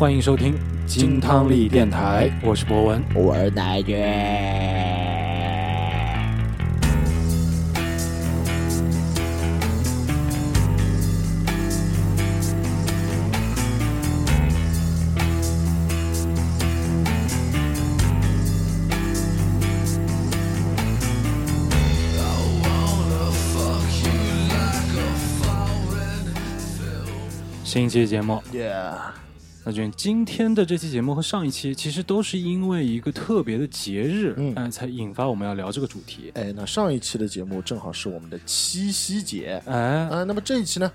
欢迎收听金汤力电台，我是博文。我是奶卷。新一期节目，Yeah，今天的这期节目和上一期其实都是因为一个特别的节日，嗯。哎，才引发我们要聊这个主题。哎，那上一期的节目正好是我们的七夕节。哎，啊，那么这一期呢？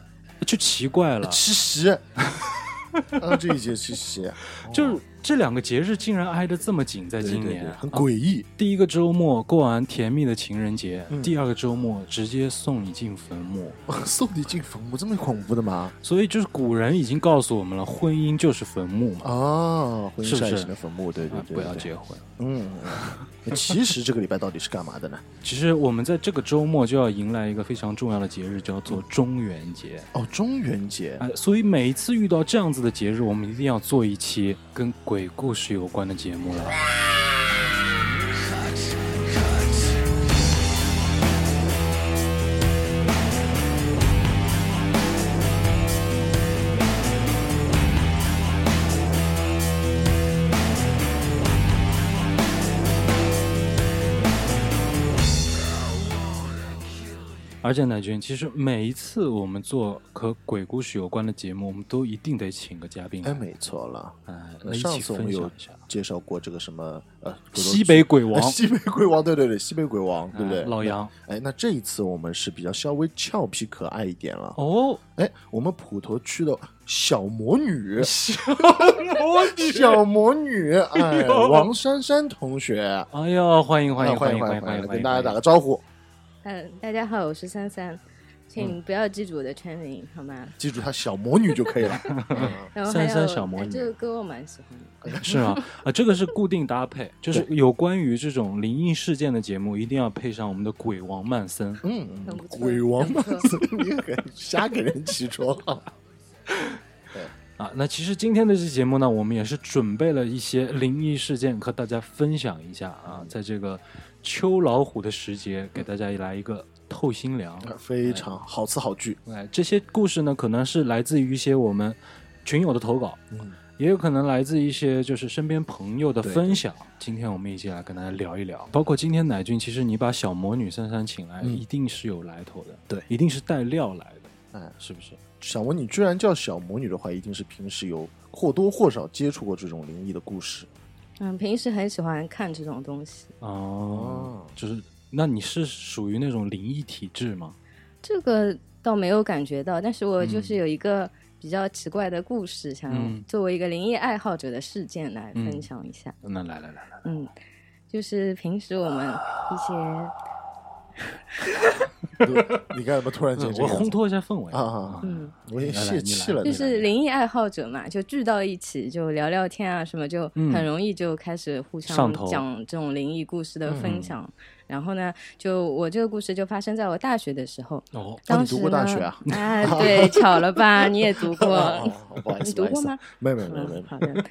就奇怪了，七夕。啊，这一节七夕，就是这两个节日竟然挨得这么紧，在今年很啊诡异。第一个周末过完甜蜜的情人节，嗯第二个周末直接送你进坟墓。送你进坟墓，这么恐怖的吗？所以就是古人已经告诉我们了，婚姻就是坟墓嘛，啊，婚姻是坟墓，对对。不要结婚。嗯，嗯 其实这个礼拜到底是干嘛的呢？其实我们在这个周末就要迎来一个非常重要的节日，叫做中元节。哦，中元节。哎，所以每一次遇到这样子的节日，我们一定要做一期跟鬼鬼故事有关的节目了。而且乃军，其实每一次我们做和鬼故事有关的节目，我们都一定得请个嘉宾来，哎，没错了。哎，上次我们有介绍过这个什么呃，西北鬼王哎西北鬼王，对对对，西北鬼王，对不对？哎老杨。哎，那这一次我们是比较稍微俏皮可爱一点了。哦，哎，我们普陀区的小魔女，小魔女，小魔女，哎，呦王珊珊同学，哎呀，欢迎欢迎啊欢迎欢迎欢欢迎，跟大家打个招呼。嗯，大家好，我是三三，请不要记住我的全名好吗？记住她小魔女就可以了。嗯 然后还有珊珊小魔女哎这个歌我蛮喜欢的。是吗？啊，这个是固定搭配，就是有关于这种灵异事件的节目，一定要配上我们的鬼王曼森。嗯，很不错鬼王曼森，你很瞎给人起绰号。啊，那其实今天的这期节目呢，我们也是准备了一些灵异事件和大家分享一下啊，在这个秋老虎的时节，给大家来一个透心凉。非常好词好句。哎，这些故事呢，可能是来自于一些我们群友的投稿，嗯，也有可能来自一些就是身边朋友的分享。今天我们一起来跟大家聊一聊，包括今天乃俊，其实你把小魔女珊珊请来，嗯一定是有来头的，对一定是带料来的，哎，是不是？小魔女居然叫小魔女的话，一定是平时有或多或少接触过这种灵异的故事。嗯，平时很喜欢看这种东西。哦，就是那你是属于那种灵异体质吗？这个倒没有感觉到，但是我嗯就是有一个比较奇怪的故事，想嗯作为一个灵异爱好者的事件来嗯分享一下。那来来来来，嗯，就是平时我们一些 你干什么突然间这我烘托一下氛围啊嗯，我也泄气了。就是灵异爱好者嘛，就聚到一起就聊聊天啊什么，就嗯很容易就开始互相讲这种灵异故事的嗯分享。然后呢，就我这个故事就发生在我大学的时候。哦，当时呢读过大学啊？哎，对，巧了吧？你也读过。哦不好意思，你读过吗？没有没有没有没有嗯，。好的。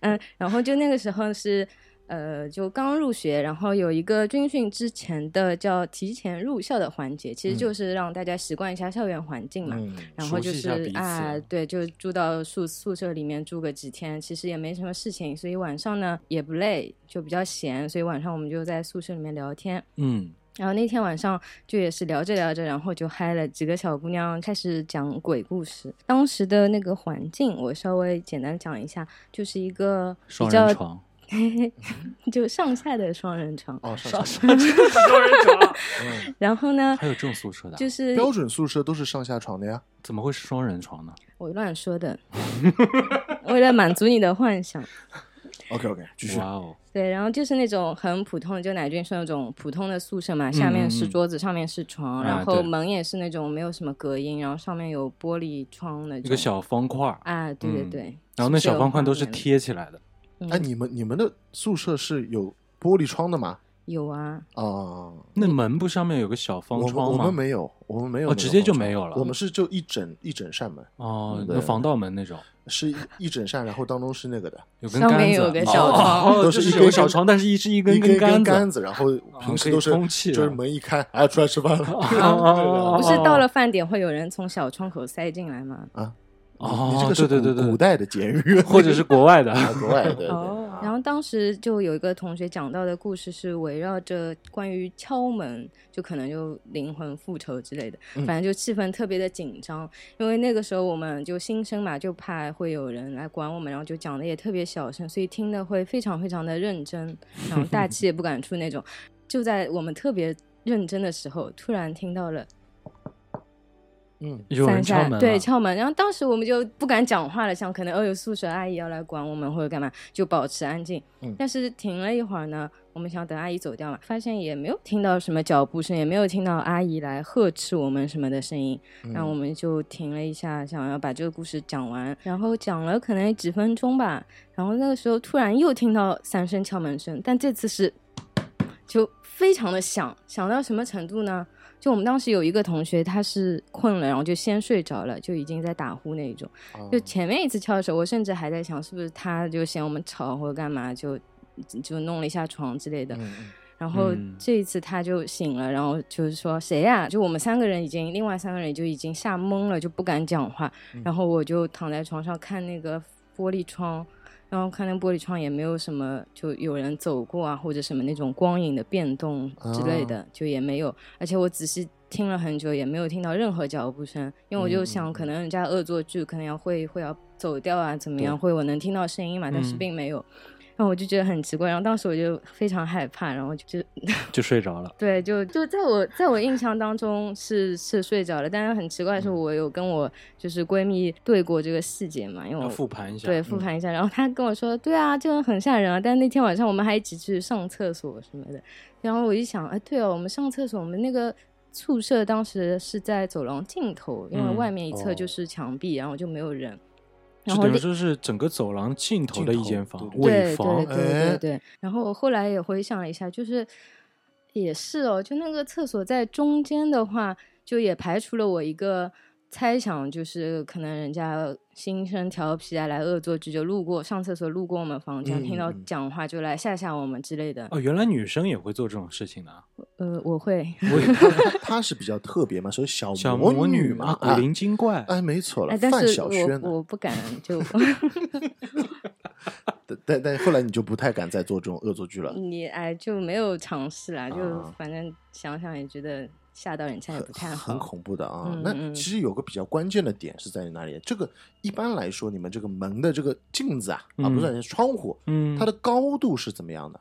嗯，然后就那个时候是，呃，就刚入学，然后有一个军训之前的叫提前入校的环节，其实就是让大家习惯一下校园环境嘛。嗯，然后就是啊，对，就住到宿宿舍里面住个几天，其实也没什么事情，所以晚上呢也不累，就比较闲，所以晚上我们就在宿舍里面聊天。嗯，然后那天晚上就也是聊着聊着，然后就嗨了，几个小姑娘开始讲鬼故事。当时的那个环境，我稍微简单讲一下，就是一个比双较人床，就上下的双人床。哦，上下双人床，然后呢，还有这种宿舍的啊，就是标准宿舍都是上下床的呀。怎么会是双人床呢？我乱说的，为了满足你的幻想。OK OK，继续哇。哦，对，然后就是那种很普通的，就乃俊是那种普通的宿舍嘛，下面是桌子，上面是床，啊然后门也是那种没有什么隔音，然后上面有玻璃窗那种。一个小方块，啊，对对嗯对。然后那小方块都是贴起来的，嗯哎，你们你们的宿舍是有玻璃窗的吗？有啊，啊，那门不上面有个小方窗吗我？们没有，我们没有直接就没有了我们是就一整一整扇门，哦，防盗门那种，是一一整扇，然后当中是那个的，有根杆子，上面有个小窗哦，都是有小窗，但是一是一根一根杆子，杆子，然后平时都是空气就是门一开，哎，出来吃饭了。哦不是到了饭点会有人从小窗口塞进来吗？啊，哦这个是对对对对。古古代的监狱，或者是国外的，啊国外对对。哦，然后当时就有一个同学讲到的故事是围绕着关于敲门，就可能就灵魂复仇之类的，嗯。反正就气氛特别的紧张，因为那个时候我们就新生嘛，就怕会有人来管我们，然后就讲的也特别小声，所以听的会非常非常的认真，然后大气也不敢出那种。就在我们特别认真的时候，突然听到了嗯，有人三下敲门，对敲门，然后当时我们就不敢讲话了，想可能哦有宿舍阿姨要来管我们或者干嘛，就保持安静。嗯但是停了一会儿呢，我们想等阿姨走掉嘛，发现也没有听到什么脚步声，也没有听到阿姨来呵斥我们什么的声音，嗯然后我们就停了一下，想要把这个故事讲完，然后讲了可能几分钟吧，然后那个时候突然又听到三声敲门声，但这次是就非常的响，响到什么程度呢？就我们当时有一个同学，他是困了，然后就先睡着了，就已经在打呼那一种。哦就前面一次敲的时候，我甚至还在想，是不是他就嫌我们吵或者干嘛，就就弄了一下床之类的。然后嗯这一次他就醒了，然后就是说谁呀、就我们三个人已经，另外三个人就已经吓懵了，就不敢讲话。嗯然后我就躺在床上看那个玻璃窗，然后看那玻璃窗也没有什么，就有人走过啊，或者什么那种光影的变动之类的，就也没有。而且我仔细听了很久，也没有听到任何脚步声，因为我就嗯想，嗯可能人家恶作剧，可能要会会要走掉啊，怎么样，会我能听到声音嘛，但是嗯并没有。然后我就觉得很奇怪，然后当时我就非常害怕，然后就就 就睡着了。对，就就在我在我印象当中是是睡着了，但是很奇怪的是，我有跟我就是闺蜜对过这个细节嘛，因为要我复盘一下，对复盘一下，然后她跟我说，对啊，这个很吓人啊，但那天晚上我们还一起去上厕所什么的，然后我一想，哎，对哦，我们上厕所，我们那个。宿舍当时是在走廊尽头，因为嗯外面一侧哦就是墙壁，然后就没有人。然后等于说是整个走廊尽头的一间房，尽头尾对房对，对哎对对。然后我后来也回想了一下，就是也是哦，就那个厕所在中间的话，就也排除了我一个猜想，就是可能人家心生调皮啊，来恶作剧，就路过上厕所路过我们房间，嗯听到嗯讲话就来吓吓我们之类的。哦，原来女生也会做这种事情的啊，呃，我会，我也 他他是比较特别嘛，所以小小魔魔女嘛，古灵精怪，哎，没错了哎，，但范是我晓萱呢，我不敢 就。但但但后来你就不太敢再做这种恶作剧了，你哎就没有尝试啦，就啊反正想想也觉得吓到人家也不太好。很恐怖的啊。嗯那嗯其实有个比较关键的点是在于哪里？这个一般来说，你们这个门的这个镜子啊，啊嗯不是窗户，嗯，它的高度是怎么样的？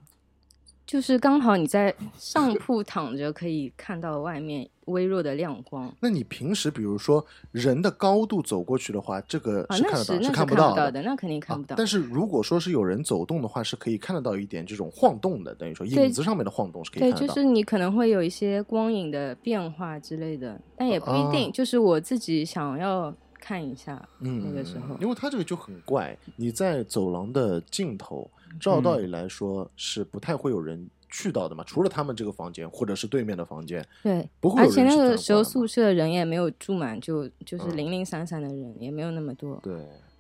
就是刚好你在上铺躺着，可以看到外面微弱的亮光那你平时比如说人的高度走过去的话，这个啊，是看得到，那是是看不到的。的，那肯定看不到。啊但是如果说是有人走动的话，是可以看得到一点这种晃动的，等于说影子上面的晃动是可以对，看得到。就是你可能会有一些光影的变化之类的，但也不一定。哦就是我自己想要看一下嗯，那个时候嗯因为它这个就很怪，你在走廊的尽头，照道理来说是不太会有人去到的嘛，除了他们这个房间或者是对面的房间，对，不会有而且那个时候宿舍人也没有住满，就就是嗯零零散散的人，也没有那么多。对。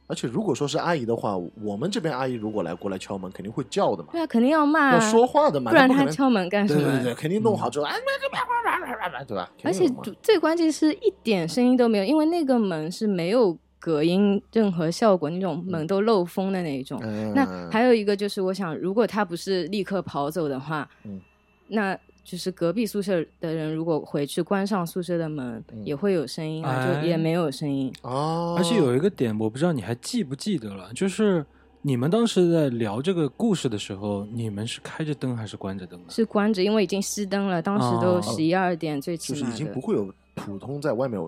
而且如果说是阿姨的话，我们这边阿姨如果来过来敲门，肯定会叫的嘛，对啊，肯定要骂要啊，说话的嘛，不然那可能他敲门干什么？对对对，肯定弄好之后，哎，对吧？而且最关键是一点声音都没有，因为那个门是没有隔音任何效果，那种门都漏风的那一种。嗯那还有一个就是，我想如果他不是立刻跑走的话，嗯那就是隔壁宿舍的人如果回去关上宿舍的门，嗯也会有声音啊，哎就也没有声音。哦，而且有一个点，我不知道你还记不记得了，就是你们当时在聊这个故事的时候，你们是开着灯还是关着灯的？是关着，因为已经熄灯了，当时都哦十一二点，最起码就是已经不。会有普通在外面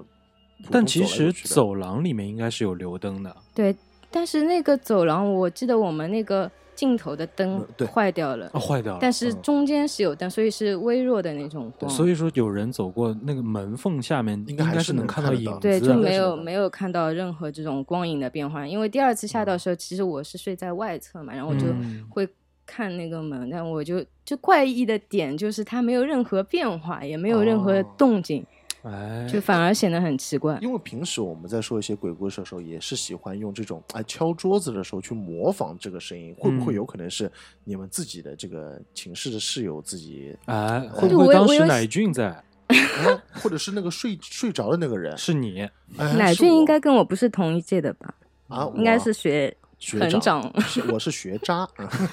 但其实走廊里面应该是有留灯的。对，但是那个走廊，我记得我们那个尽头的灯坏掉了。哦，坏掉了。但是嗯中间是有灯，所以是微弱的那种光，所以说有人走过那个门缝下面，应应该还是是能能看到影子对，就。没有没有看到任何这种光影的变化。因为第二次下到的时候，其实我是睡在外侧嘛，然后我就嗯会看那个门，但我就就怪异的点就是它没有任何变化，也没有任何动静，哎，就反而显得很奇怪。因为平时我们在说一些鬼故事的时候，也是喜欢用这种哎敲桌子的时候去模仿这个声音，会不会嗯有可能是你们自己的这个寝室的室友自己，哎，会就不会当我我有时乃俊在？哎 或者是那个睡睡着的那个人？是你，哎乃俊应该跟我不是同一届的吧？啊，应该是学学很长。是我是学渣，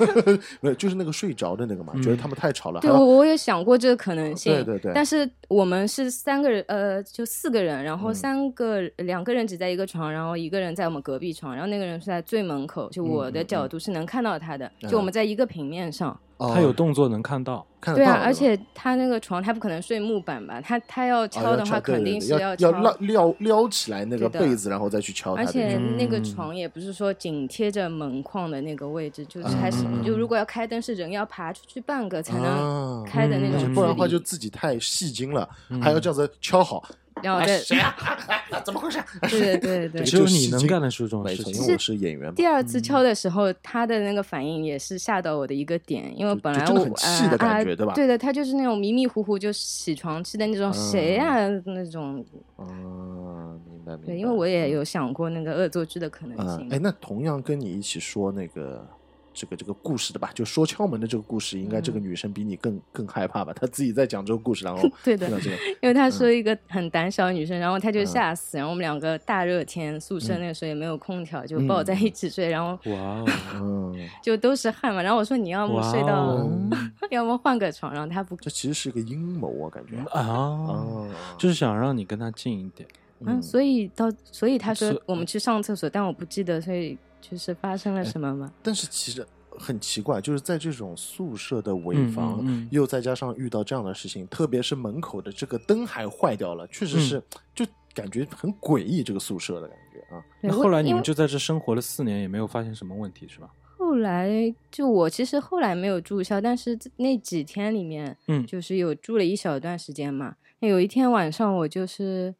没有，就是那个睡着的那个嘛，觉得他们太吵了，对，我我也想过这个可能性，对对对。但是我们是三个人，呃，就四个人，然后嗯。三个、两个人挤在一个床，然后一个人在我们隔壁床，然后那个人是在最门口，就我的角度是能看到他的，嗯。就我们在一个平面上。哦他有动作能看到。对啊，看得到的吧而且他那个床，他不可能睡木板吧？他他要啊敲的话，敲对对肯定是对要敲。要撩撩撩起来那个对的被子，然后再去敲它而的。且那个嗯床也不是说紧贴着门框的那个位置，就是还是嗯就如果要开灯，是人要爬出去半个才能啊开的那嗯种不然的话就自己太戏精了，嗯还要这样子敲好。哎，然后再谁啊？怎么回事？对对对只有你能干得出这种，事情因。为我是演员。第二次敲的时候，他的那个反应也是吓到我的一个点，因为本来我啊啊感觉对吧对的，他就是那种迷迷糊糊就起床气的那种，谁呀、那种。嗯，明白明白。对，因为我也有想过那个恶作剧的可能嗯，性。哎，那同样跟你一起说那个这个这个故事的吧，就说敲门的这个故事，应该这个女生比你更更害怕吧？她自己在讲这个故事，然后嗯 对的听到这个，因为她说一个很胆小的女生，然后她就嗯吓死，然后我们两个大热天，宿舍那个时候也没有空调，就抱在一起睡，然后哇哦，嗯，就都是汗嘛。然后我说你要么睡到，哦 要么换个床，然后她不，这其实是一个阴谋啊，感觉。啊，哦，就是想让你跟她近一点。嗯，所以到所以她说我们去上厕所，但我不记得，所以就是发生了什么吗？但是其实很奇怪，就是在这种宿舍的尾嗯房，嗯嗯又再加上遇到这样的事情，特别是门口的这个灯还坏掉了，确实是、就感觉很诡异，这个宿舍的感觉啊。那后来你们就在这生活了四年，也没有发现什么问题，是吧？后来就我其实后来没有住校，但是那几天里面，嗯就是有住了一小段时间嘛。那有一天晚上，我就是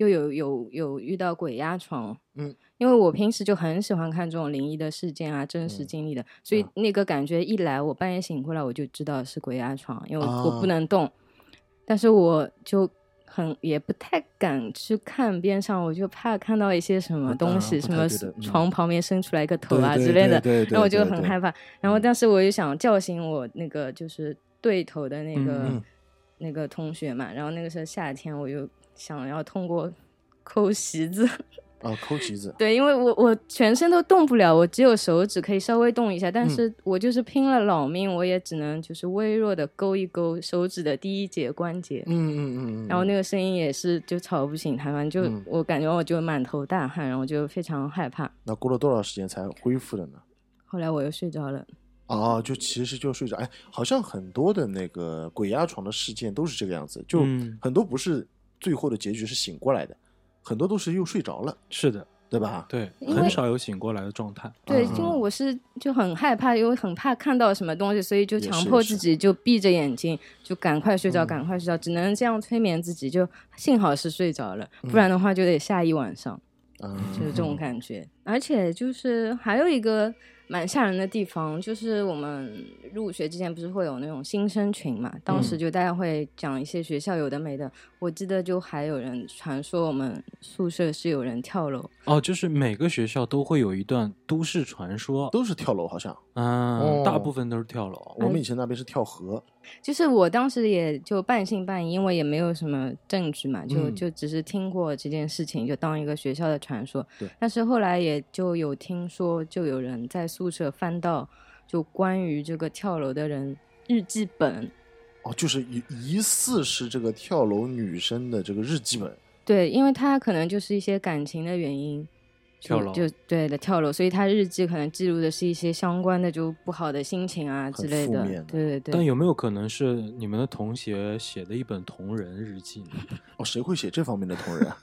就有有有遇到鬼压床，嗯，因为我平时就很喜欢看这种灵异的事件啊，真实嗯经历的，所以啊那个感觉一来，我半夜醒过来，我就知道是鬼压床，因为我,、不能动，但是我就。很也不太敢去看边上，我就怕看到一些什么啊东西，不什么床旁边伸出来一个头啊之类的，对对对然后我就很害怕。然后但是我又想叫醒我那个就是对头的那个、嗯嗯。那个同学嘛，然后那个时候夏天，我又想要通过抠席子，啊，抠席子，对，因为我我全身都动不了，我只有手指可以稍微动一下，但嗯。是我就是拼了老命，我也只能就是微弱的勾一勾手指的第一节关节。嗯嗯嗯嗯，然后那个声音也是就吵不醒他，反正就、嗯。我感觉我就满头大汗，然后我就非常害怕。那过了多少时间才恢复的呢？后来我又睡着了，啊，就其实就睡着，哎，好像很多的那个鬼压床的事件都是这个样子，就嗯。很多不是最后的结局是醒过来的，很多都是又睡着了，是的，对吧？对，很少有醒过来的状态。对，嗯因为我是就很害怕，因为很怕看到什么东西，所以就强迫自己就闭着眼睛，就赶快睡着，嗯赶快睡着，只能这样催眠自己。就幸好是睡着了，嗯不然的话就得下一晚上，嗯，就是这种 感觉。而且就是还有一个蛮吓人的地方，就是我们入学之前不是会有那种新生群嘛，当时嗯就大家会讲一些学校有的没的。我记得就还有人传说我们宿舍是有人跳楼。哦，就是每个学校都会有一段都市传说，都是跳楼，好像嗯，哦大部分都是跳楼。我们以前那边是跳河，就是我当时也就半信半疑，因为也没有什么证据嘛，就、嗯就只是听过这件事情，就当一个学校的传说。对但是后来也就有听说，就有人在宿舍翻到就关于这个跳楼的人日记本。哦，就是疑疑似是这个跳楼女生的这个日记本，对，因为她可能就是一些感情的原因。就跳楼就对的跳楼，所以他日记可能记录的是一些相关的就不好的心情啊之类的的。对对对。但有没有可能是你们的同学写的一本同人日记呢？哦，谁会写这方面的同人啊？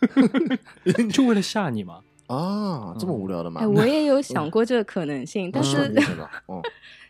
就为了吓你嘛？啊，这么无聊的吗？哎，我也有想过这个可能性，但是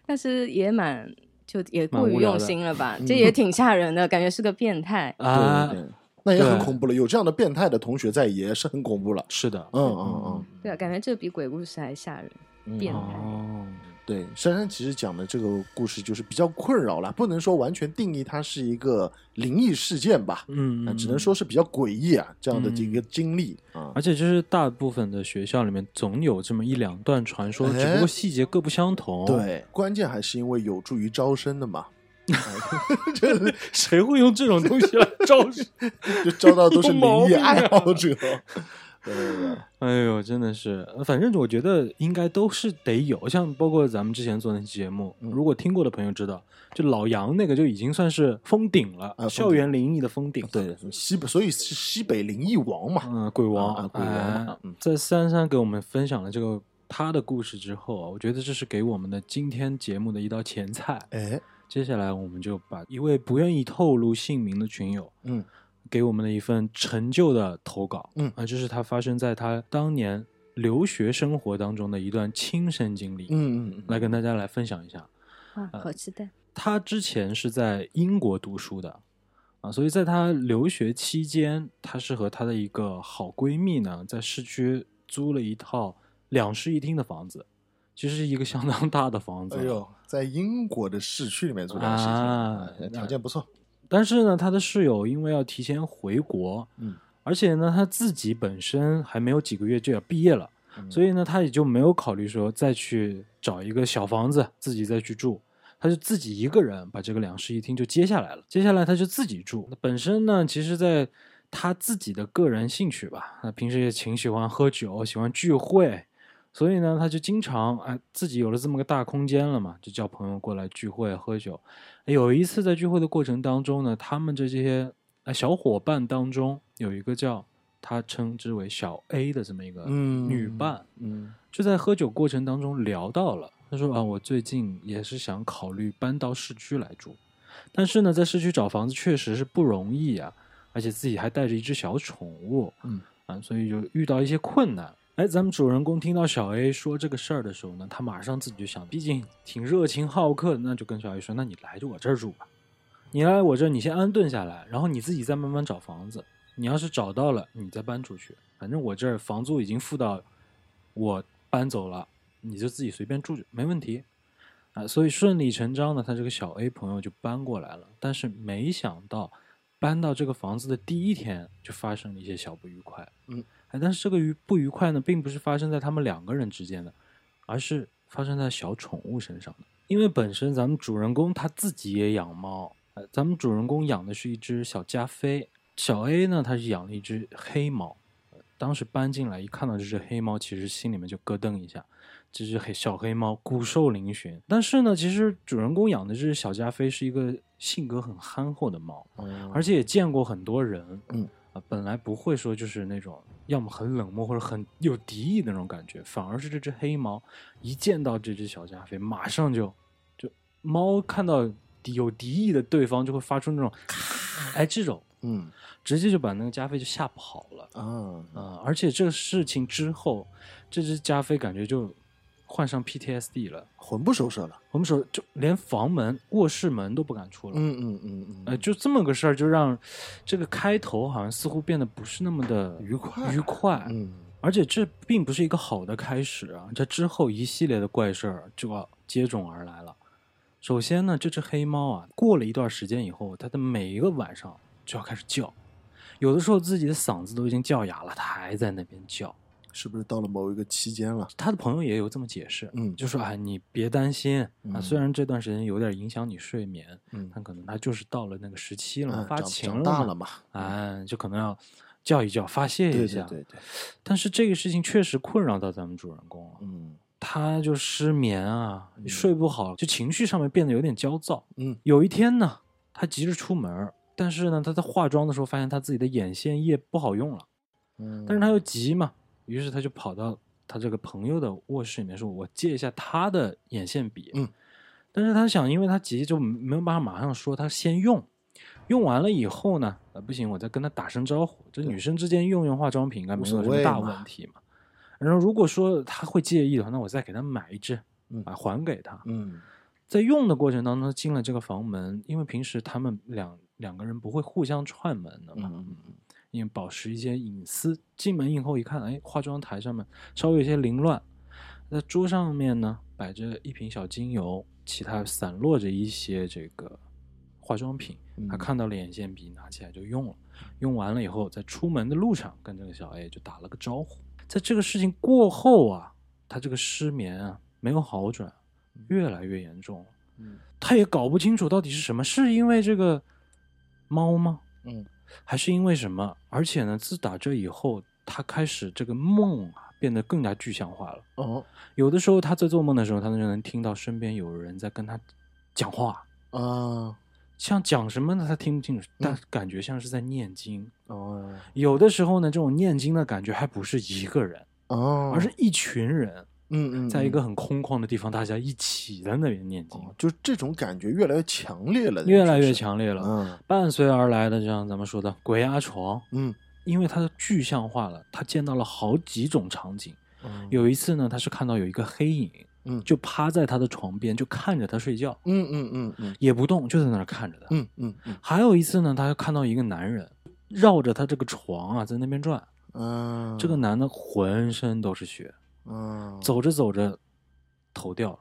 但是也蛮就也过于用心了吧？嗯这也挺吓人的，感觉是个变态。啊对，对对，那也很恐怖了。有这样的变态的同学在，也是很恐怖了。是的，嗯嗯嗯对啊，感觉这比鬼故事还吓人。嗯，变态哦，对，珊珊其实讲的这个故事就是比较困扰了，不能说完全定义它是一个灵异事件吧，嗯那只能说是比较诡异啊这样的一个经历啊。而且就是大部分的学校里面总有这么一两段传说，哎只不过细节各不相同。，对，关键还是因为有助于招生的嘛，这谁会用这种东西来招生？就招到都是 灵异爱好者。对对对，哎呦，真的是，反正我觉得应该都是得有，像包括咱们之前做那期节目，嗯如果听过的朋友知道，就老杨那个就已经算是封顶了，啊顶校园灵异的封顶。对西北，所以是西北灵异王嘛。嗯，鬼王，啊鬼王哎嗯在三三给我们分享了这个他的故事之后啊，我觉得这是给我们的今天节目的一道前菜。哎，接下来我们就把一位不愿意透露姓名的群友嗯给我们的一份陈旧的投稿，嗯啊，这是他发生在他当年留学生活当中的一段亲身经历，嗯嗯嗯，来跟大家来分享一下。哇，好期待！他之前是在英国读书的啊，所以在他留学期间，他是和他的一个好闺蜜呢，在市区租了一套两室一厅的房子，其实是一个相当大的房子。哎呦，在英国的市区里面住两室一厅啊哎条件不错。但是呢，他的室友因为要提前回国，嗯，而且呢，他自己本身还没有几个月就要毕业了，嗯所以呢，他也就没有考虑说再去找一个小房子自己再去住，他就自己一个人把这个两室一厅就接下来了。接下来他就自己住。那本身呢，其实在他自己的个人兴趣吧，他平时也挺喜欢喝酒，喜欢聚会。所以呢，他就经常哎，自己有了这么个大空间了嘛，就叫朋友过来聚会喝酒。有一次在聚会的过程当中呢，他们这些呃小伙伴当中有一个叫他称之为小 A 的这么一个嗯女伴，嗯就在喝酒过程当中聊到了，他说啊，我最近也是想考虑搬到市区来住，但是呢，在市区找房子确实是不容易啊，而且自己还带着一只小宠物，嗯啊，所以就遇到一些困难。哎，咱们主人公听到小 A 说这个事儿的时候呢，他马上自己就想，毕竟挺热情好客的，那就跟小 A 说，那你来就我这儿住吧，你来我这儿，你先安顿下来，然后你自己再慢慢找房子。你要是找到了，你再搬出去，反正我这儿房租已经付到我搬走了，你就自己随便住着，没问题。啊，所以顺理成章的，他这个小 A 朋友就搬过来了。但是没想到，搬到这个房子的第一天就发生了一些小不愉快。嗯，哎，但是这个愉不愉快呢，并不是发生在他们两个人之间的，而是发生在小宠物身上的。因为本身咱们主人公他自己也养猫，呃，咱们主人公养的是一只小加菲，小 A 呢他是养了一只黑猫。呃当时搬进来一看到这只黑猫，其实心里面就咯噔一下。这只黑小黑猫骨瘦嶙峋，但是呢，其实主人公养的这只小加菲是一个性格很憨厚的猫，哦而且也见过很多人，嗯啊，本来不会说就是那种要么很冷漠或者很有敌意的那种感觉，反而是这只黑猫一见到这只小加菲，马上就就猫看到有敌意的对方就会发出那种哎这种，嗯直接就把那个加菲就吓跑了。啊啊、而且这个事情之后，这只加菲感觉就患上 PTSD 了。魂不守舍了。我们说，就连房门、卧室门都不敢出了。嗯嗯嗯嗯，呃，就这么个事儿，就让这个开头好像似乎变得不是那么的愉快愉快。嗯而且这并不是一个好的开始啊！这之后一系列的怪事儿就要接踵而来了。首先呢，这只黑猫啊，过了一段时间以后，它的每一个晚上就要开始叫，有的时候自己的嗓子都已经叫哑了，它还在那边叫。是不是到了某一个期间了？他的朋友也有这么解释，嗯就说啊，你别担心啊，嗯虽然这段时间有点影响你睡眠，嗯，但可能他就是到了那个时期了，发情了大嘛了嘛？哎，就可能要叫一叫，发泄一下。对对对，但是这个事情确实困扰到咱们主人公了，嗯他就失眠啊，睡不好，就情绪上面变得有点焦躁。嗯有一天呢，他急着出门，但是呢，他在化妆的时候发现他自己的眼线液不好用了，嗯，但是他又急嘛，于是他就跑到他这个朋友的卧室里面说：“我借一下他的眼线笔。”嗯，但是他想，因为他急，就没有办法马上说，他先用。用完了以后呢，呃，不行，我再跟他打声招呼。这女生之间用用化妆品应该没有什么大问题嘛。然后如果说他会介意的话，那我再给他买一支，嗯啊，还给他。嗯在用的过程当中，进了这个房门，因为平时他们两两个人不会互相串门的嘛，嗯嗯因为保持一些隐私。进门以后一看，哎，化妆台上面稍微有些凌乱，那桌上面呢摆着一瓶小精油，其他散落着一些这个化妆品。他嗯看到了眼线笔，拿起来就用了。用完了以后，在出门的路上跟这个小 A 就打了个招呼。在这个事情过后啊，他这个失眠啊没有好转，越来越严重了。嗯他也搞不清楚到底是什么，是因为这个猫吗？嗯还是因为什么？而且呢，自打这以后，他开始这个梦啊变得更加具象化了。哦有的时候他在做梦的时候，他就能听到身边有人在跟他讲话，啊像讲什么呢？他听不清楚，但嗯感觉像是在念经。哦有的时候呢，这种念经的感觉还不是一个人，哦，而是一群人，嗯嗯，在一个嗯很空旷的地方，大家一起在那边念经，哦就这种感觉越来越强烈了，越来越强烈了。嗯伴随而来的，就像咱们说的鬼压床，嗯因为它的具象化了，他见到了好几种场景。嗯有一次呢，他是看到有一个黑影，嗯就趴在他的床边，就看着他睡觉，嗯嗯嗯嗯也不动，就在那儿看着他。嗯嗯嗯还有一次呢，他又看到一个男人绕着他这个床啊，在那边转。嗯，这个男的浑身都是血，嗯走着走着头掉了，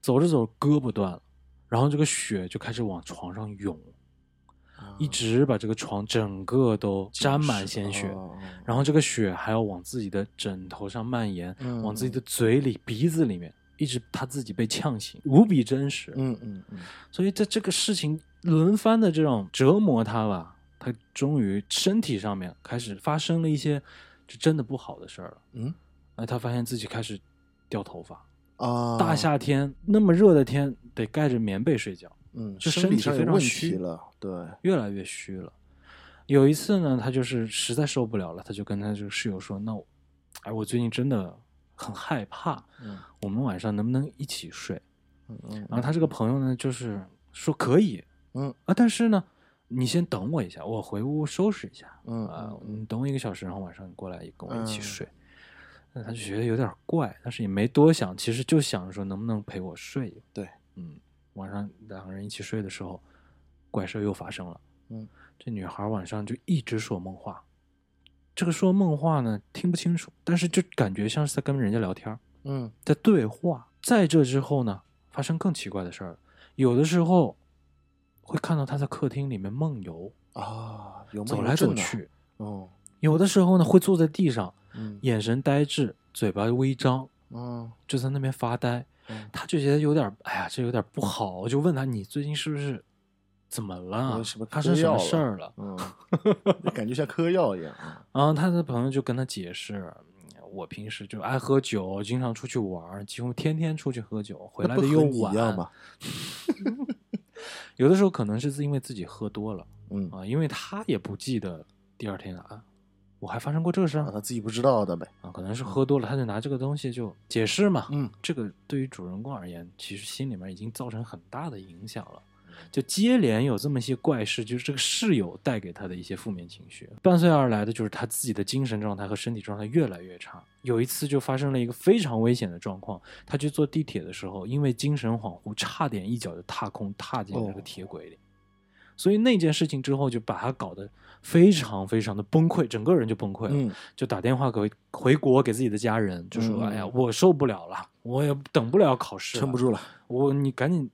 走着走着胳膊断了，然后这个血就开始往床上涌，一直把这个床整个都沾满鲜血。哦然后这个血还要往自己的枕头上蔓延，嗯往自己的嘴里、鼻子里面，一直他自己被呛醒，无比真实。嗯嗯嗯所以在这个事情轮番的这种折磨他吧，他终于身体上面开始发生了一些就真的不好的事儿了。嗯哎，他发现自己开始掉头发，啊，大夏天那么热的天得盖着棉被睡觉，嗯，就身体非常虚了，对，越来越虚了。有一次呢，他就是实在受不了了，他就跟他这个室友说：“那我，哎，我最近真的很害怕，嗯我们晚上能不能一起睡？”嗯嗯然后他这个朋友呢，就是说可以，嗯啊，但是呢，你先等我一下，我回屋收拾一下，嗯啊，嗯你等我一个小时，然后晚上你过来跟我一起嗯睡。那他就觉得有点怪，但是也没多想，其实就想着说能不能陪我睡。对，嗯，晚上两个人一起睡的时候，怪事儿又发生了。嗯，这女孩晚上就一直说梦话，这个说梦话呢听不清楚，但是就感觉像是在跟人家聊天儿。嗯在对话。在这之后呢，发生更奇怪的事。有的时候会看到他在客厅里面梦游，啊，有梦走来走去；哦，有的时候呢，会坐在地上，嗯眼神呆滞，嘴巴微张，嗯就在那边发呆。嗯他就觉得有点，哎呀，这有点不好，我就问他：“你最近是不是怎么了？什么发生什么事儿了嗯，感觉像嗑药一样啊，？” 然后他的朋友就跟他解释。嗯我平时就爱喝酒，经常出去玩，几乎天天出去喝酒，回来的又那不和你一晚。样嘛，有的时候可能是因为自己喝多了嗯，啊，因为他也不记得第二天啊，我还发生过这个事啊，儿他自己不知道的呗，啊，可能是喝多了，他就拿这个东西就解释嘛。嗯这个对于主人公而言，其实心里面已经造成很大的影响了。就接连有这么些怪事，就是这个室友带给他的一些负面情绪，伴随而来的就是他自己的精神状态和身体状态越来越差。有一次就发生了一个非常危险的状况，他去坐地铁的时候，因为精神恍惚，差点一脚就踏空，踏进那个哦铁轨里。所以那件事情之后，就把他搞得非常非常的崩溃，整个人就崩溃了。嗯就打电话给回国给自己的家人，就说：“嗯嗯哎呀，我受不了了，我也等不了考试，撑不，住了，我你赶紧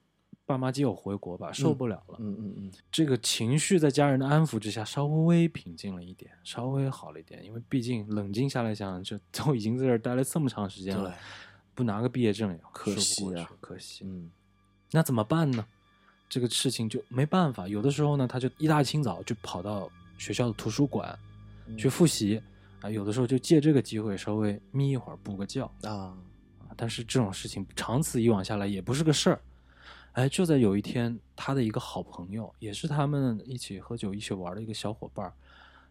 爸妈接我回国吧，受不了了。嗯嗯嗯这个情绪在家人的安抚之下，稍微平静了一点，稍微好了一点。因为毕竟冷静下来想，就都已经在这儿待了这么长时间了，不拿个毕业证也可惜啊可惜。嗯那怎么办呢？这个事情就没办法。有的时候呢，他就一大清早就跑到学校的图书馆嗯去复习啊，有的时候就借这个机会稍微眯一会儿，补个觉啊，啊。但是这种事情长此以往下来也不是个事儿。哎，就在有一天，他的一个好朋友，也是他们一起喝酒、一起玩的一个小伙伴，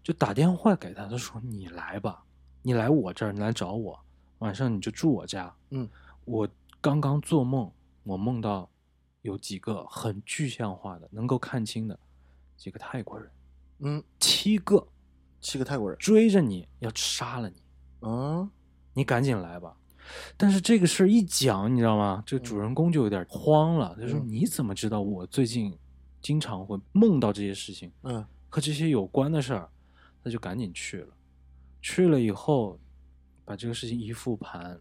就打电话给他，他说：“你来吧，你来我这儿，你来找我，晚上你就住我家。嗯，我刚刚做梦，我梦到有几个很具象化的、能够看清的几个泰国人，嗯，七个七个泰国人追着你要杀了你，啊，你赶紧来吧。”但是这个事儿一讲，你知道吗？这个主人公就有点慌了。他说：“嗯你怎么知道我最近经常会梦到这些事情？嗯和这些有关的事儿，他就赶紧去了。去了以后，把这个事情一复盘，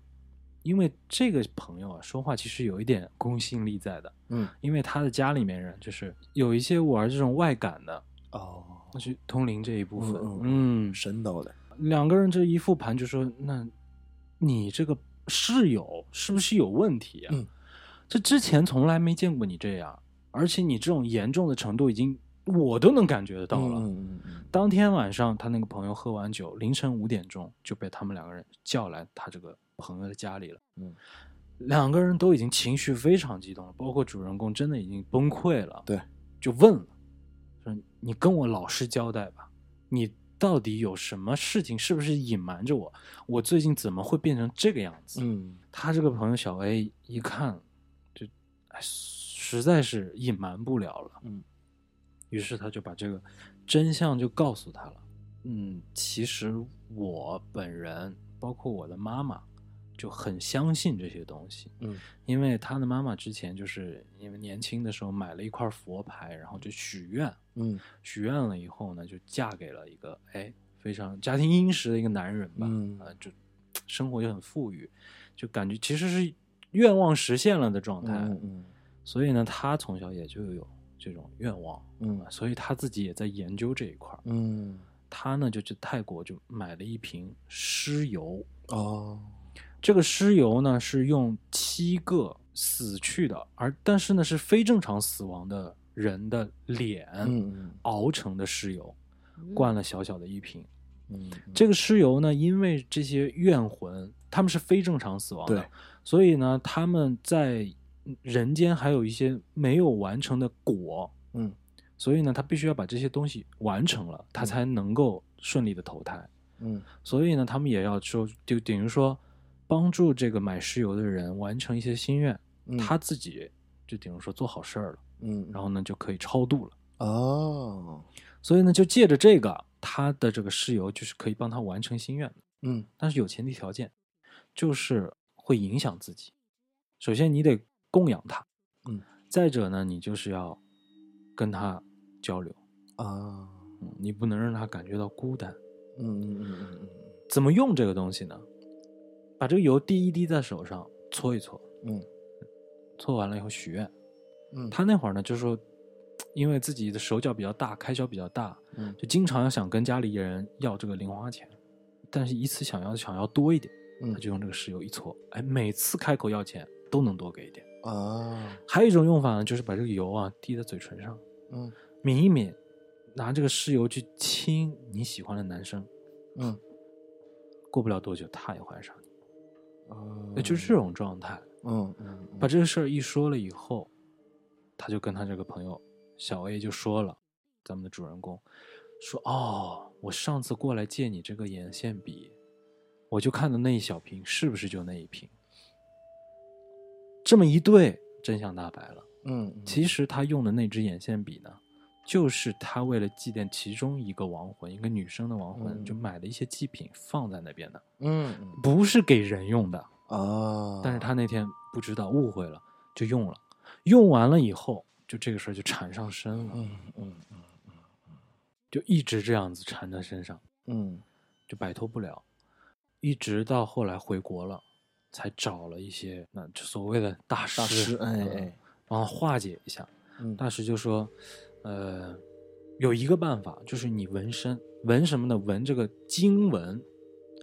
因为这个朋友啊说话其实有一点公信力在的，嗯，因为他的家里面人就是有一些玩这种外感的，哦，那是通灵这一部分，嗯嗯，神叨的，两个人这一复盘就说，那你这个室友是不是有问题啊？嗯？这之前从来没见过你这样，而且你这种严重的程度已经我都能感觉得到了。当天晚上，他那个朋友喝完酒，凌晨五点钟就被他们两个人叫来他这个朋友的家里了。嗯，两个人都已经情绪非常激动了，包括主人公真的已经崩溃了。对，就问了，说你跟我老实交代吧，你到底有什么事情？是不是隐瞒着我？我最近怎么会变成这个样子？嗯他这个朋友小 A 一看，就哎，实在是隐瞒不了了。嗯，于是他就把这个真相就告诉他了。嗯，其实我本人，包括我的妈妈，就很相信这些东西。嗯。因为他的妈妈之前就是因为年轻的时候买了一块佛牌，然后就许愿，嗯。许愿了以后呢，就嫁给了一个哎非常家庭殷实的一个男人吧，嗯。呃，就生活就很富裕，就感觉其实是愿望实现了的状态。嗯嗯所以呢，他从小也就有这种愿望，所以他自己也在研究这一块。嗯。他呢就去泰国就买了一瓶尸油，哦这个尸油呢是用七个死去的，而但是呢是非正常死亡的人的脸嗯熬成的尸油，灌了小小的一瓶。嗯这个尸油呢，因为这些怨魂他们是非正常死亡的，所以呢他们在人间还有一些没有完成的果，嗯。所以呢他必须要把这些东西完成了，他才能够顺利的投胎。嗯。所以呢，他们也要说，就等于说，帮助这个买石油的人完成一些心愿，嗯他自己就等于说做好事儿了，嗯然后呢就可以超度了。哦所以呢，就借着这个，他的这个石油就是可以帮他完成心愿的，嗯但是有前提条件，就是会影响自己。首先你得供养他，嗯，再者呢，你就是要跟他交流，啊嗯，你不能让他感觉到孤单。嗯嗯嗯嗯嗯怎么用这个东西呢？把这个油滴一滴在手上，搓一搓，嗯搓完了以后许愿。嗯他那会儿呢，就是说，因为自己的手脚比较大，开销比较大，嗯就经常想跟家里人要这个零花钱，但是一次想要想要多一点，嗯他就用这个石油一搓，哎，每次开口要钱都能多给一点。啊还有一种用法呢，就是把这个油啊滴在嘴唇上，嗯抿一抿，拿这个尸油去亲你喜欢的男生，嗯过不了多久他也怀上那就是这种状态。嗯嗯把这个事儿一说了以后，他就跟他这个朋友小 A 就说了，咱们的主人公说：“哦，我上次过来借你这个眼线笔，我就看到那一小瓶，是不是就那一瓶？”这么一对，真相大白了。嗯其实他用的那支眼线笔呢，就是他为了祭奠其中一个亡魂，一个女生的亡魂，嗯。就买了一些祭品放在那边的，嗯不是给人用的。啊，但是他那天不知道误会了，就用了，用完了以后，就这个事儿就缠上身了，嗯。嗯嗯嗯就一直这样子缠在身上，嗯。就摆脱不了，一直到后来回国了，才找了一些那就所谓的大师，大师哎帮他化解一下。嗯。大师就说，呃，有一个办法，就是你纹身，纹什么呢？纹这个经文，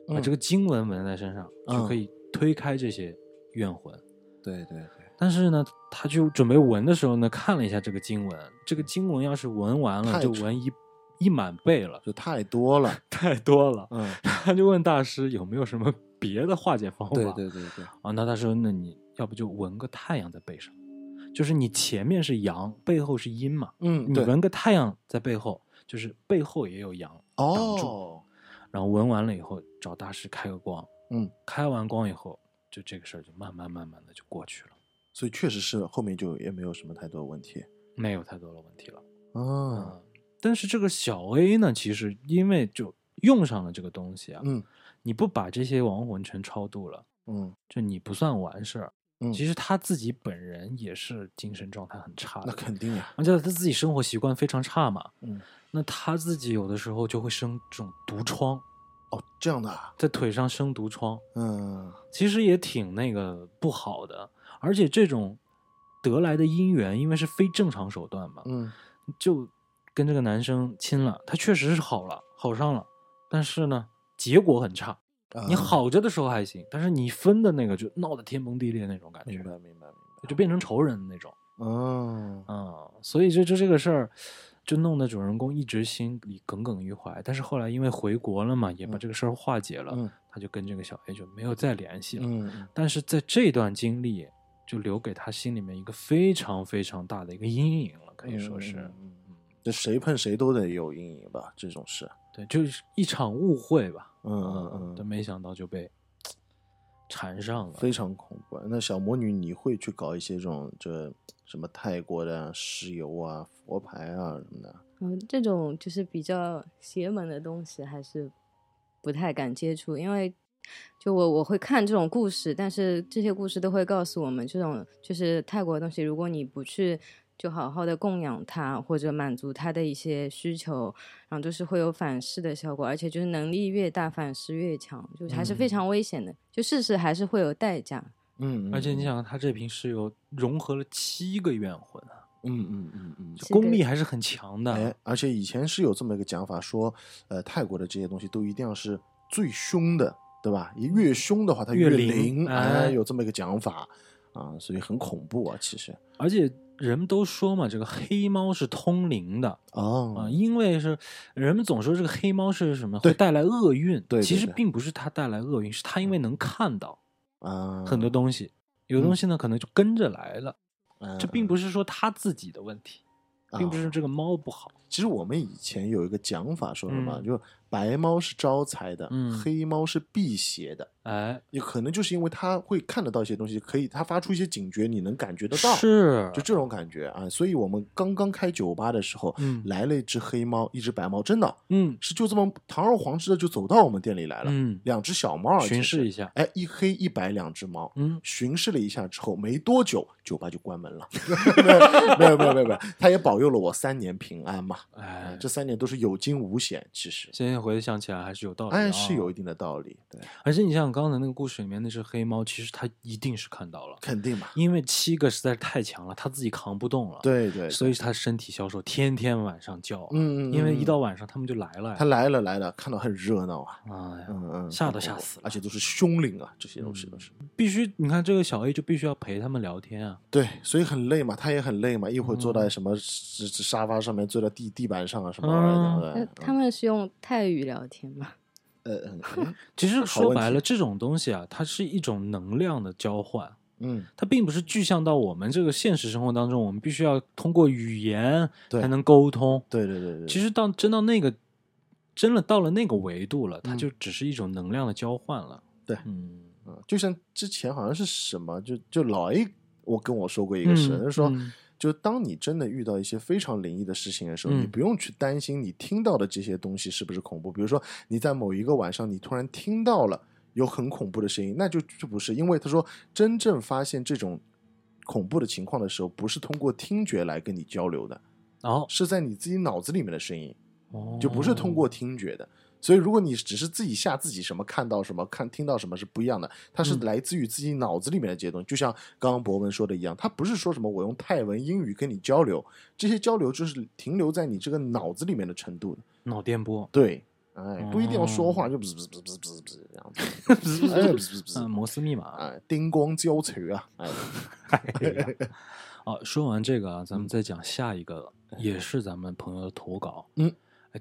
把嗯这个经文纹在身上，就嗯可以推开这些怨魂。对对对但是呢，他就准备纹的时候呢，看了一下这个经文，这个经文要是纹完了，就纹一一满背了，就太多了 太多了。嗯他就问大师有没有什么别的化解方法？对对对对啊，那他说，那你要不就纹个太阳在背上，就是你前面是阳，背后是阴嘛，嗯你纹个太阳在背后，就是背后也有阳挡住。哦然后纹完了以后，找大师开个光，嗯，开完光以后，就这个事儿就慢慢慢慢的就过去了，所以确实是后面就也没有什么太多问题没有太多的问题了。啊嗯，但是这个小 A 呢，其实因为就用上了这个东西啊，嗯你不把这些亡魂全超度了，嗯就你不算完事儿。嗯。其实他自己本人也是精神状态很差的，那肯定呀。而且他自己生活习惯非常差嘛，嗯。那他自己有的时候就会生这种毒疮，哦，这样的啊，在腿上生毒疮，嗯。其实也挺那个不好的。而且这种得来的姻缘，因为是非正常手段嘛，嗯。就跟这个男生亲了，他确实是好了，好上了，但是呢，结果很差。啊你好着的时候还行，但是你分的那个就闹得天崩地裂那种感觉明，白明白明白，就变成仇人的那种。嗯，嗯，所以就就这个事儿，就弄得主人公一直心里耿耿于怀。但是后来因为回国了嘛，也把嗯这个事儿化解了，嗯他就跟这个小 A 就没有再联系了。嗯但是在这段经历，就留给他心里面一个非常非常大的一个阴影了，可以说是，这谁碰谁都得有阴影吧？这种事，对，就是一场误会吧。嗯嗯嗯但没想到就被缠上了。非常恐怖。那小魔女，你会去搞一些这种这什么泰国的啊石油啊、佛牌啊什么的？嗯，这种就是比较邪门的东西，还是不太敢接触，因为就我我会看这种故事，但是这些故事都会告诉我们，这种就是泰国的东西，如果你不去就好好的供养他，或者满足他的一些需求，然后就是会有反噬的效果，而且就是能力越大，反噬越强，就还是非常危险的，就试试还是会有代价。嗯，而且你，想，他这瓶是有融合了七个怨魂啊，嗯嗯嗯嗯。功力还是很强的。哎，而且以前是有这么一个讲法，说，呃，泰国的这些东西都一定要是最凶的，对吧？越凶的话，它越灵。哎有这么一个讲法啊，所以很恐怖啊，其实。而且人们都说嘛，这个黑猫是通灵的。啊、哦，因为是人们总说这个黑猫是什么对会带来厄运，对对其实并不是它带来厄运，是它因为能看到啊，很多东西，有东西呢可能就跟着来了，嗯，这并不是说它自己的问题，并不啊是。这个猫不好。其实我们以前有一个讲法，说什么，嗯。就白猫是招财的，嗯黑猫是辟邪的。哎，也可能就是因为它会看得到一些东西，可以它发出一些警觉，你能感觉得到，是，就这种感觉啊。所以我们刚刚开酒吧的时候，嗯来了一只黑猫，一只白猫，真的嗯是就这么堂而皇之的就走到我们店里来了，嗯，两只小猫，巡视一，下，哎，一黑一白两只猫，嗯，巡视了一下之后，没多久酒吧就关门了。没有没有没有没有，它也保佑了我三年平安嘛。哎，这三年都是有惊无险，其实，现在回想起来还是有道理、啊，哎，是有一定的道理，对，而且你想想刚才那个故事里面那只黑猫，其实它一定是看到了，肯定嘛，因为七个实在是太强了，它自己扛不动了，，对对，所以它身体消瘦，天天晚上叫啊，嗯，嗯，因为一嗯到晚上他们就来了呀，他来了来了，看到很热闹啊，哎呀，嗯嗯，吓都吓死了而且都是凶灵啊，这些东西都是。必须你看这个小 A 就必须要陪他们聊天啊，对，所以很累嘛，他也很累嘛，一会儿坐嗯。在什么沙沙发上面，坐在地地板上啊，什么玩意儿嗯的，对他们是用泰语聊天吗？呃 其实说白了，这种东西啊，它是一种能量的交换。嗯，它并不是具象到我们这个现实生活当中，我们必须要通过语言才能沟通。对对对对，其实到真到那个，真的到了那个维度了，它嗯就只是一种能量的交换了。对嗯，嗯，就像之前好像是什么，就就老 A 我跟我说过一个事，嗯就是说，嗯就当你真的遇到一些非常灵异的事情的时候，嗯你不用去担心你听到的这些东西是不是恐怖。比如说你在某一个晚上，你突然听到了有很恐怖的声音，那就就不是，因为他说真正发现这种恐怖的情况的时候，不是通过听觉来跟你交流的，哦，是在你自己脑子里面的声音，哦就不是通过听觉的。所以，如果你只是自己吓自己，什么看到什么看听到什么是不一样的，它是嗯来自于自己脑子里面的这些东西。就像刚刚博文说的一样，它不是说什么我用泰文、英语跟你交流，这些交流就是停留在你这个脑子里面的程度的。脑电波，对，哎，不一定要说话，哦就不是不是不是不是不是这样子，哎，不是不是不是嗯，，摩斯密码。哎，叮咣交锤啊，哎，哦，说完这个啊，咱们嗯再讲下一个，也是咱们朋友的投稿。嗯，哎，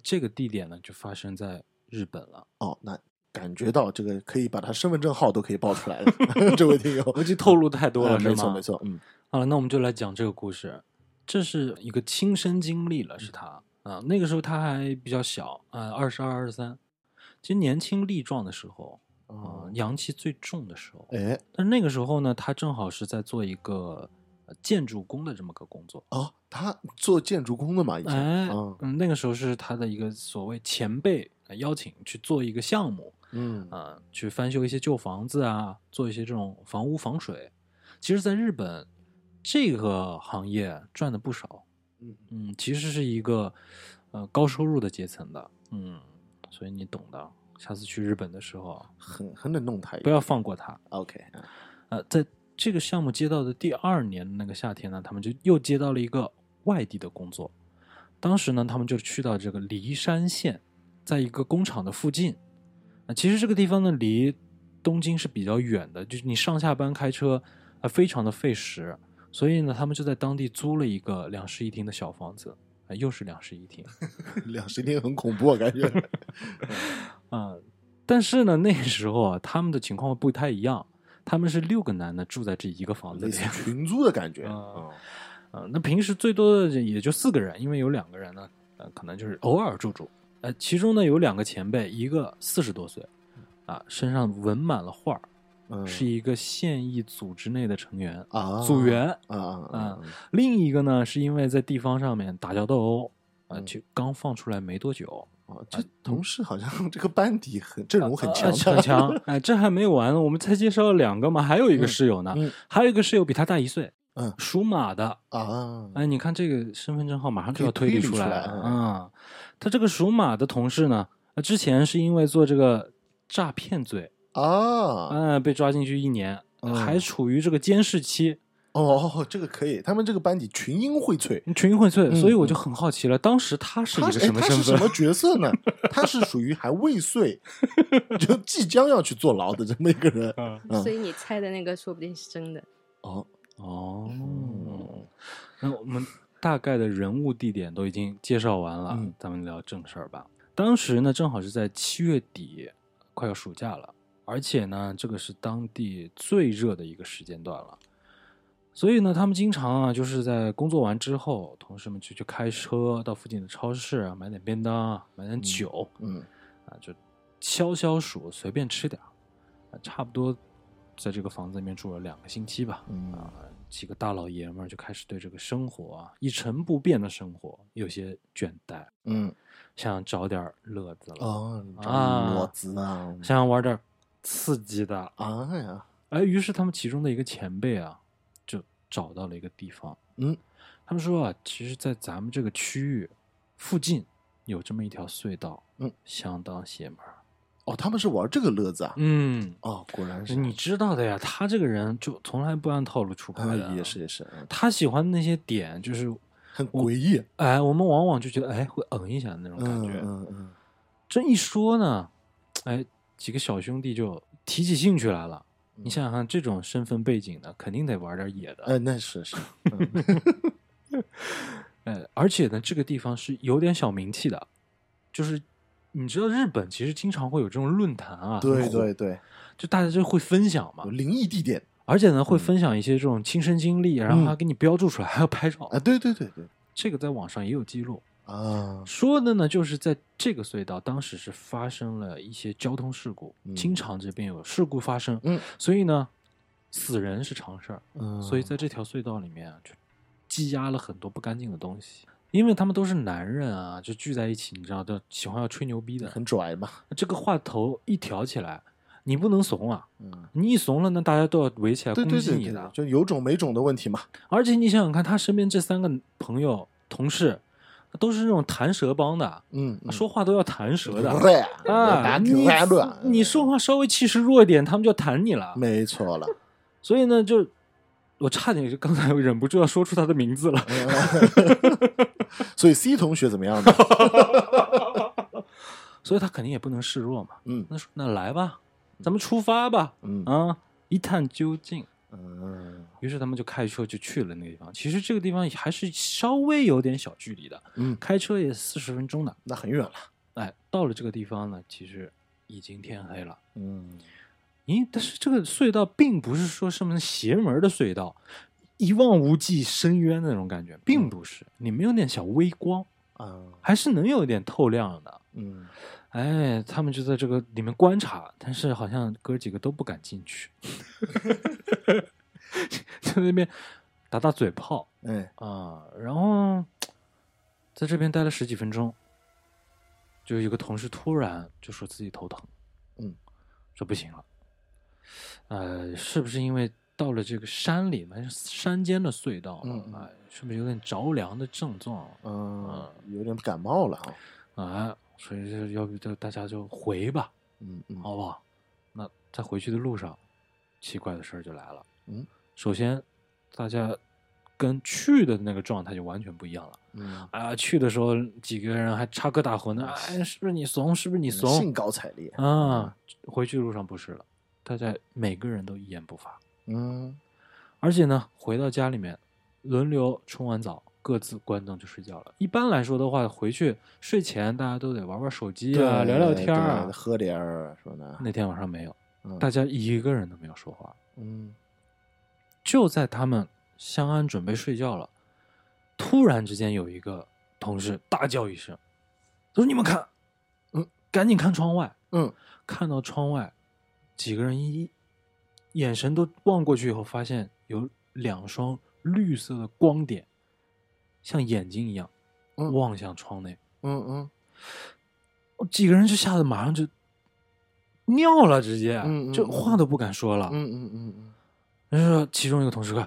这个地点呢就发生在日本了。哦，那感觉到这个可以把他身份证号都可以报出来了，这位听友，估计透露太多了，哎是吗？没错没错，嗯好了，那我们就来讲这个故事。这是一个亲身经历了，是他啊，那个时候他还比较小啊，二十二、二十三，其实年轻力壮的时候啊哦，，阳气最重的时候。哎，但是那个时候呢，他正好是在做一个呃建筑工的这么个工作。哦，他做建筑工的嘛，以前，哎，嗯嗯，那个时候是他的一个所谓前辈呃邀请去做一个项目嗯啊、去翻修一些旧房子啊，做一些这种房屋防水。其实，在日本这个行业赚的不少，嗯嗯，其实是一个呃高收入的阶层的，嗯，所以你懂的。下次去日本的时候啊，很很能弄他。不要放过他。OK，啊呃，在这个项目接到的第二年那个夏天呢，他们就又接到了一个外地的工作。当时呢，他们就去到这个骊山县，在一个工厂的附近。啊、其实这个地方呢，离东京是比较远的，就是你上下班开车，啊、非常的费时。所以呢，他们就在当地租了一个两室一厅的小房子，啊、又是两室一厅。两室一厅很恐怖，我感觉。啊、但是呢，那时候啊，他们的情况不太一样，他们是六个男的住在这一个房子里。群租的感觉。啊嗯呃，那平时最多的也就四个人，因为有两个人呢，呃，可能就是偶尔住住。呃，其中呢有两个前辈，一个四十多岁，啊，身上纹满了画儿，嗯，是一个现役组织内的成员，啊，组员；啊啊啊！另一个呢是因为在地方上面打交斗殴，啊，嗯就刚放出来没多久，啊，这同事好像 这个班底很阵容很强呃，很强。哎，这还没完呢，我们才介绍了两个嘛，还有一个室友呢，嗯还有一个室友比他大一岁，嗯属马的，啊，哎，你看这个身份证号马上就要推理出来来了啊、他这个属马的同事呢，呃之前是因为做这个诈骗罪，啊，嗯、被抓进去一年，嗯还处于这个监视期，哦哦，这个可以，他们这个班底群英荟萃。群英荟萃，嗯所以我就很好奇了，当时他是一个什么身份？他是什么角色呢？他是属于还未遂，就即将要去坐牢的这么一个人。嗯所以你猜的那个说不定是真的。哦，哦，嗯那我们大概的人物地点都已经介绍完了，嗯咱们聊正事儿吧。当时呢，正好是在七月底，快要暑假了，而且呢，这个是当地最热的一个时间段了。所以呢，他们经常啊，就是在工作完之后，同事们就去开车到附近的超市啊，买点便当啊，买点酒，嗯。啊，就消消暑，随便吃点儿，啊，差不多在这个房子里面住了两个星期吧，嗯。啊，几个大老爷们儿就开始对这个生活啊，一成不变的生活有些倦怠，嗯，想找点乐子了，哦，啊啊，想玩点刺激的，啊呀，哎，于是他们其中的一个前辈啊，就找到了一个地方，嗯，他们说啊，其实，在咱们这个区域附近有这么一条隧道，嗯，相当邪门儿，哦，他们是玩这个乐子啊。嗯。哦，果然是你知道的呀，他这个人就从来不按套路出牌啊的，也是也是，嗯他喜欢的那些点，就是很诡异，哎，我们往往就觉得哎会嗯一下那种感嗯觉。嗯嗯，这一说呢，哎，几个小兄弟就提起兴趣来了。你嗯想想看，这种身份背景的，肯定得玩点野的。哎，那是是，嗯。呃，而且呢，这个地方是有点小名气的，就是你知道日本其实经常会有这种论坛啊，对对，对，就大家就会分享嘛有，灵异地点。而且呢会嗯。分享一些这种亲身经历，然后还给你标注出来，还要拍照。啊，对对对对。这个在网上也有记录，啊，说的呢就是在这个隧道当时是发生了一些交通事故，嗯经常这边有事故发生，嗯，所以呢死人是常事儿，嗯，所以在这条隧道里面啊就积压了很多不干净的东西。因为他们都是男人啊，就聚在一起，你知道都，喜欢要吹牛逼的。很拽嘛，这个话头一挑起来，你不能怂啊！嗯，你一怂了，那大家都要围起来对攻对对对，击你的。就有种没种的问题嘛，而且你想想看，他身边这三个朋友、同事，都是那种弹舌帮的，嗯，嗯说话都要弹舌的。对啊，你你说话稍微气势弱一点，他们就弹你了。没错了，所以呢，就我差点就刚才忍不住要说出他的名字了。所以 C 同学怎么样呢？所以他肯定也不能示弱嘛。嗯那说那来吧，咱们出发吧，嗯啊，一探究竟。嗯于是他们就开车就去了那个地方。其实这个地方还是稍微有点小距离的，嗯，开车也四十分钟的。那很远了，哎，到了这个地方呢，其实已经天黑了。嗯咦，但是这个隧道并不是说什么邪门的隧道，一望无际深渊的那种感觉，并不是，里面有点小微光，啊还是能有点透亮的。嗯哎，他们就在这个里面观察，但是好像哥几个都不敢进去，在那边打打嘴炮哎啊，然后在这边待了十几分钟，就有个同事突然就说自己头疼，嗯，说不行了，呃，是不是因为到了这个山里面山间的隧道了？嗯嗯哎，是不是有点着凉的症状？嗯，有点感冒了啊，啊，所以就要不就大家就回吧，嗯嗯好不好？那在回去的路上，奇怪的事儿就来了。嗯，首先，大家跟去的那个状态就完全不一样了。嗯，啊，去的时候几个人还插科打诨呢，哎，是不是你怂？是不是你怂？兴高采烈，啊，回去路上不是了，大家每个人都一言不发，嗯而且呢，回到家里面，轮流冲完澡，各自关灯就睡觉了。一般来说的话，回去睡前大家都得玩玩手机啊，聊聊天啊。喝点儿什么的，那天晚上没有，嗯大家一个人都没有说话。嗯就在他们相安准备睡觉了，突然之间有一个同事大叫一声，他说：“你们看，嗯，赶紧看窗外。”嗯看到窗外，几个人一眼神都望过去以后，发现有两双绿色的光点，像眼睛一样嗯望向窗内。嗯嗯几个人就吓得马上就尿了，直接嗯嗯就话都不敢说了。嗯嗯嗯嗯然后说其中一个同事说：“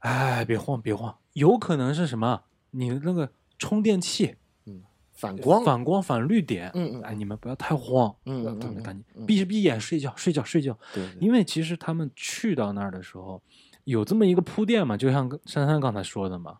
哎，别慌，别慌，有可能是什么？你的那个充电器嗯，反光，反光反绿点。嗯嗯哎，你们不要太慌，嗯赶紧嗯闭闭眼睡觉，睡觉，睡觉。对，对因为其实他们去到那儿的时候，有这么一个铺垫嘛，就像珊珊刚才说的嘛，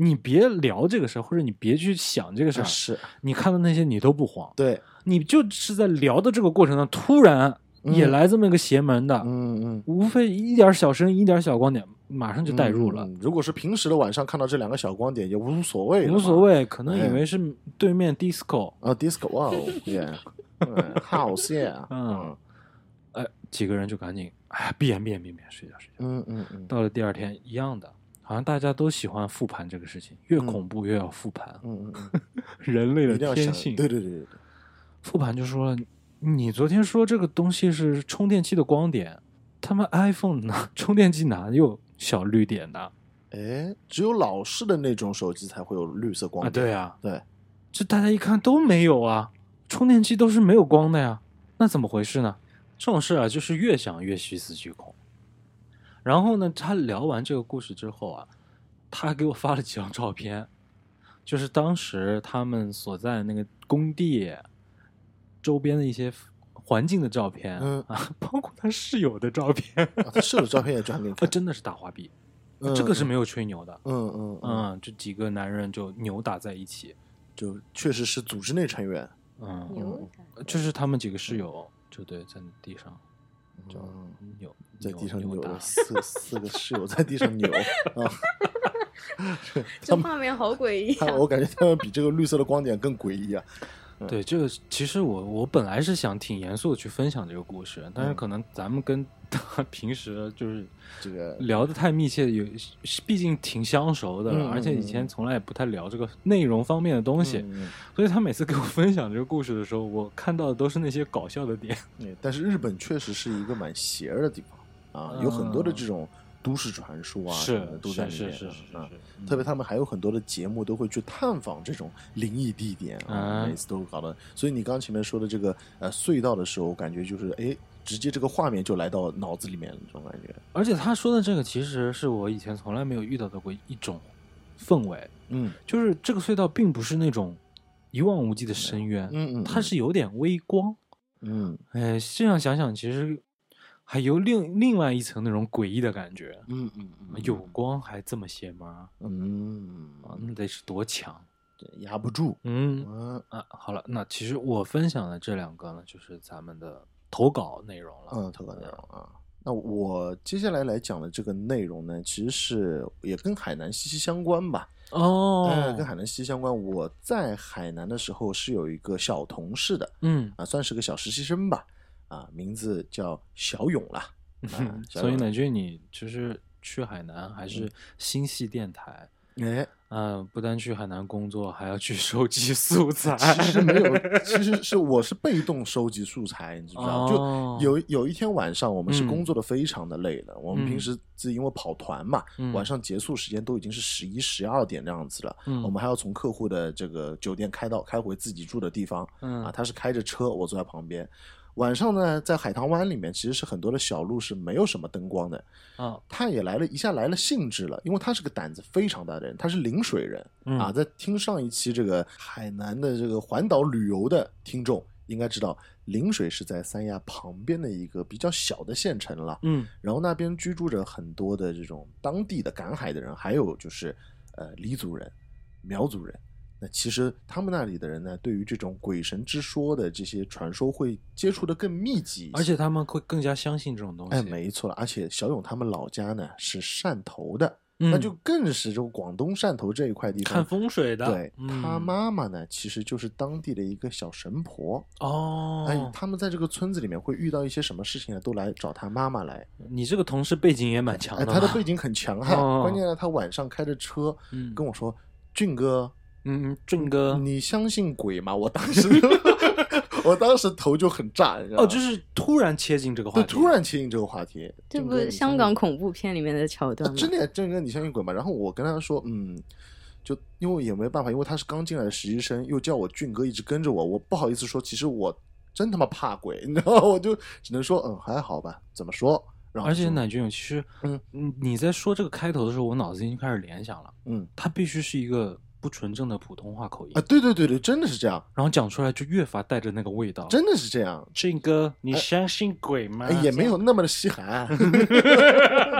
你别聊这个事儿，或者你别去想这个事儿，啊是，你看到那些你都不慌，对，你就是在聊的这个过程中，突然也嗯来这么一个邪门的，嗯嗯。无非一点小声，一点小光点，马上就带入了。如果是平时的晚上看到这两个小光点，也无所谓，无所谓，可能以哎为是对面 disco，啊，disco 哇哦，yeah，嗯 house yeah，嗯，哎，几个人就赶紧，哎，闭眼闭眼闭眼睡觉睡觉。嗯嗯嗯到了第二天一样的，好像大家都喜欢复盘这个事情，越恐怖越要复盘，嗯嗯嗯，人类的天性。对对对对对，复盘就说了，你昨天说这个东西是充电器的光点，他们 iPhone 哪充电器哪有小绿点的哎，只有老式的那种手机才会有绿色光啊？对啊，对，这大家一看都没有啊，充电器都是没有光的呀，那怎么回事呢？这种事啊，就是越想越细思极恐。然后呢，他聊完这个故事之后啊，他还给我发了几张照片，就是当时他们所在那个工地周边的一些环境的照片，嗯。啊，包括他室友的照片，啊他室友照片也转给你 啊，真的是大花臂，这个是没有吹牛的，嗯嗯嗯，嗯，这几个男人就扭打在一起，就确实是组织内成员，嗯，就是他们几个室友，就对，在地上就嗯扭，在地上扭了，四四个室友在地上扭啊，这画面好诡异啊！我感觉他们比这个绿色的光点更诡异啊，对，这个其实我我本来是想挺严肃的去分享这个故事，但是嗯。可能咱们跟 他平时就是这个聊的太密切，有毕竟挺相熟的，嗯而且以前从来也不太聊这个内容方面的东西，所以他每次给我分享这个故事的时候，我看到的都是那些搞笑的点。嗯，但是日本确实是一个蛮邪儿的地方啊，有很多的这种都市传说啊什是么的都在里面是是是。特别他们还有很多的节目都会去探访这种灵异地点啊，啊每次都搞得。所以你刚刚前面说的这个呃隧道的时候，感觉就是哎，直接这个画面就来到脑子里面了，这种感觉。而且他说的这个其实是我以前从来没有遇到的过一种氛围，嗯就是这个隧道并不是那种一望无际的深渊，嗯嗯，它是有点微光。嗯哎，这样想想，其实还有另另外一层那种诡异的感觉。嗯嗯嗯，有光还这么邪门儿嗯啊，那得是多强？对压不住。嗯嗯啊，好了，那其实我分享的这两个呢，就是咱们的投稿内容了。嗯，投稿内容啊。那我接下来来讲的这个内容呢，其实是也跟海南息息相关吧。哦，呃，跟海南息息相关。我在海南的时候是有一个小同事的嗯，啊，算是个小实习生吧。啊，名字叫小勇啦。啊所以乃俊，你就是去海南还是星系电台？哎，嗯，不单去海南工作，还要去收集素材。其实没有，其实是我是被动收集素材，你知不知道？哦就有有一天晚上，我们是嗯工作的非常的累了。我们嗯平时自己因为跑团嘛，嗯晚上结束时间都已经是十一、十二点这样子了。嗯我们还要从客户的这个酒店开到开回自己住的地方。嗯啊，他是开着车，我坐在旁边。晚上呢，在海棠湾里面，其实是很多的小路是没有什么灯光的。啊，他也来了一下来了兴致了，因为他是个胆子非常大的人，他是陵水人、嗯啊。在听上一期这个海南的这个环岛旅游的听众应该知道陵水是在三亚旁边的一个比较小的县城了。嗯然后那边居住着很多的这种当地的赶海的人，还有就是呃黎族人、苗族人。那其实他们那里的人呢，对于这种鬼神之说的这些传说会接触的更密集一些，而且他们会更加相信这种东西。哎，没错了。而且小勇他们老家呢是汕头的，嗯，那就更是这个广东汕头这一块地方看风水的。对、嗯他妈妈呢，其实就是当地的一个小神婆。哦，哎，他们在这个村子里面会遇到一些什么事情呢，都来找他妈妈来。你这个同事背景也蛮强哎，的。他的背景很强悍，哦关键呢，他晚上开着车嗯跟我说：“俊哥，嗯，俊哥，你相信鬼吗？”我当时 我当时头就很炸，你知道吗？哦，就是突然切进这个话对，题，突然切进这个话题，这不俊哥你是香港恐怖片里面的桥段吗？啊真的呀，俊哥，你相信鬼吗？然后我跟他说，嗯，就因为也没办法，因为他是刚进来的实习生，又叫我俊哥一直跟着我，我不好意思说，其实我真他妈怕鬼，你知道吗？我就只能说，嗯，还好吧，怎么说？然后而且奶俊勇其实，嗯嗯，你在说这个开头的时候，我脑子已经开始联想了，嗯他必须是一个不纯正的普通话口音啊，，对对对对，真的是这样，然后讲出来就越发带着那个味道。真的是这样。俊哥，你相信鬼吗？哎，也没有那么的稀罕，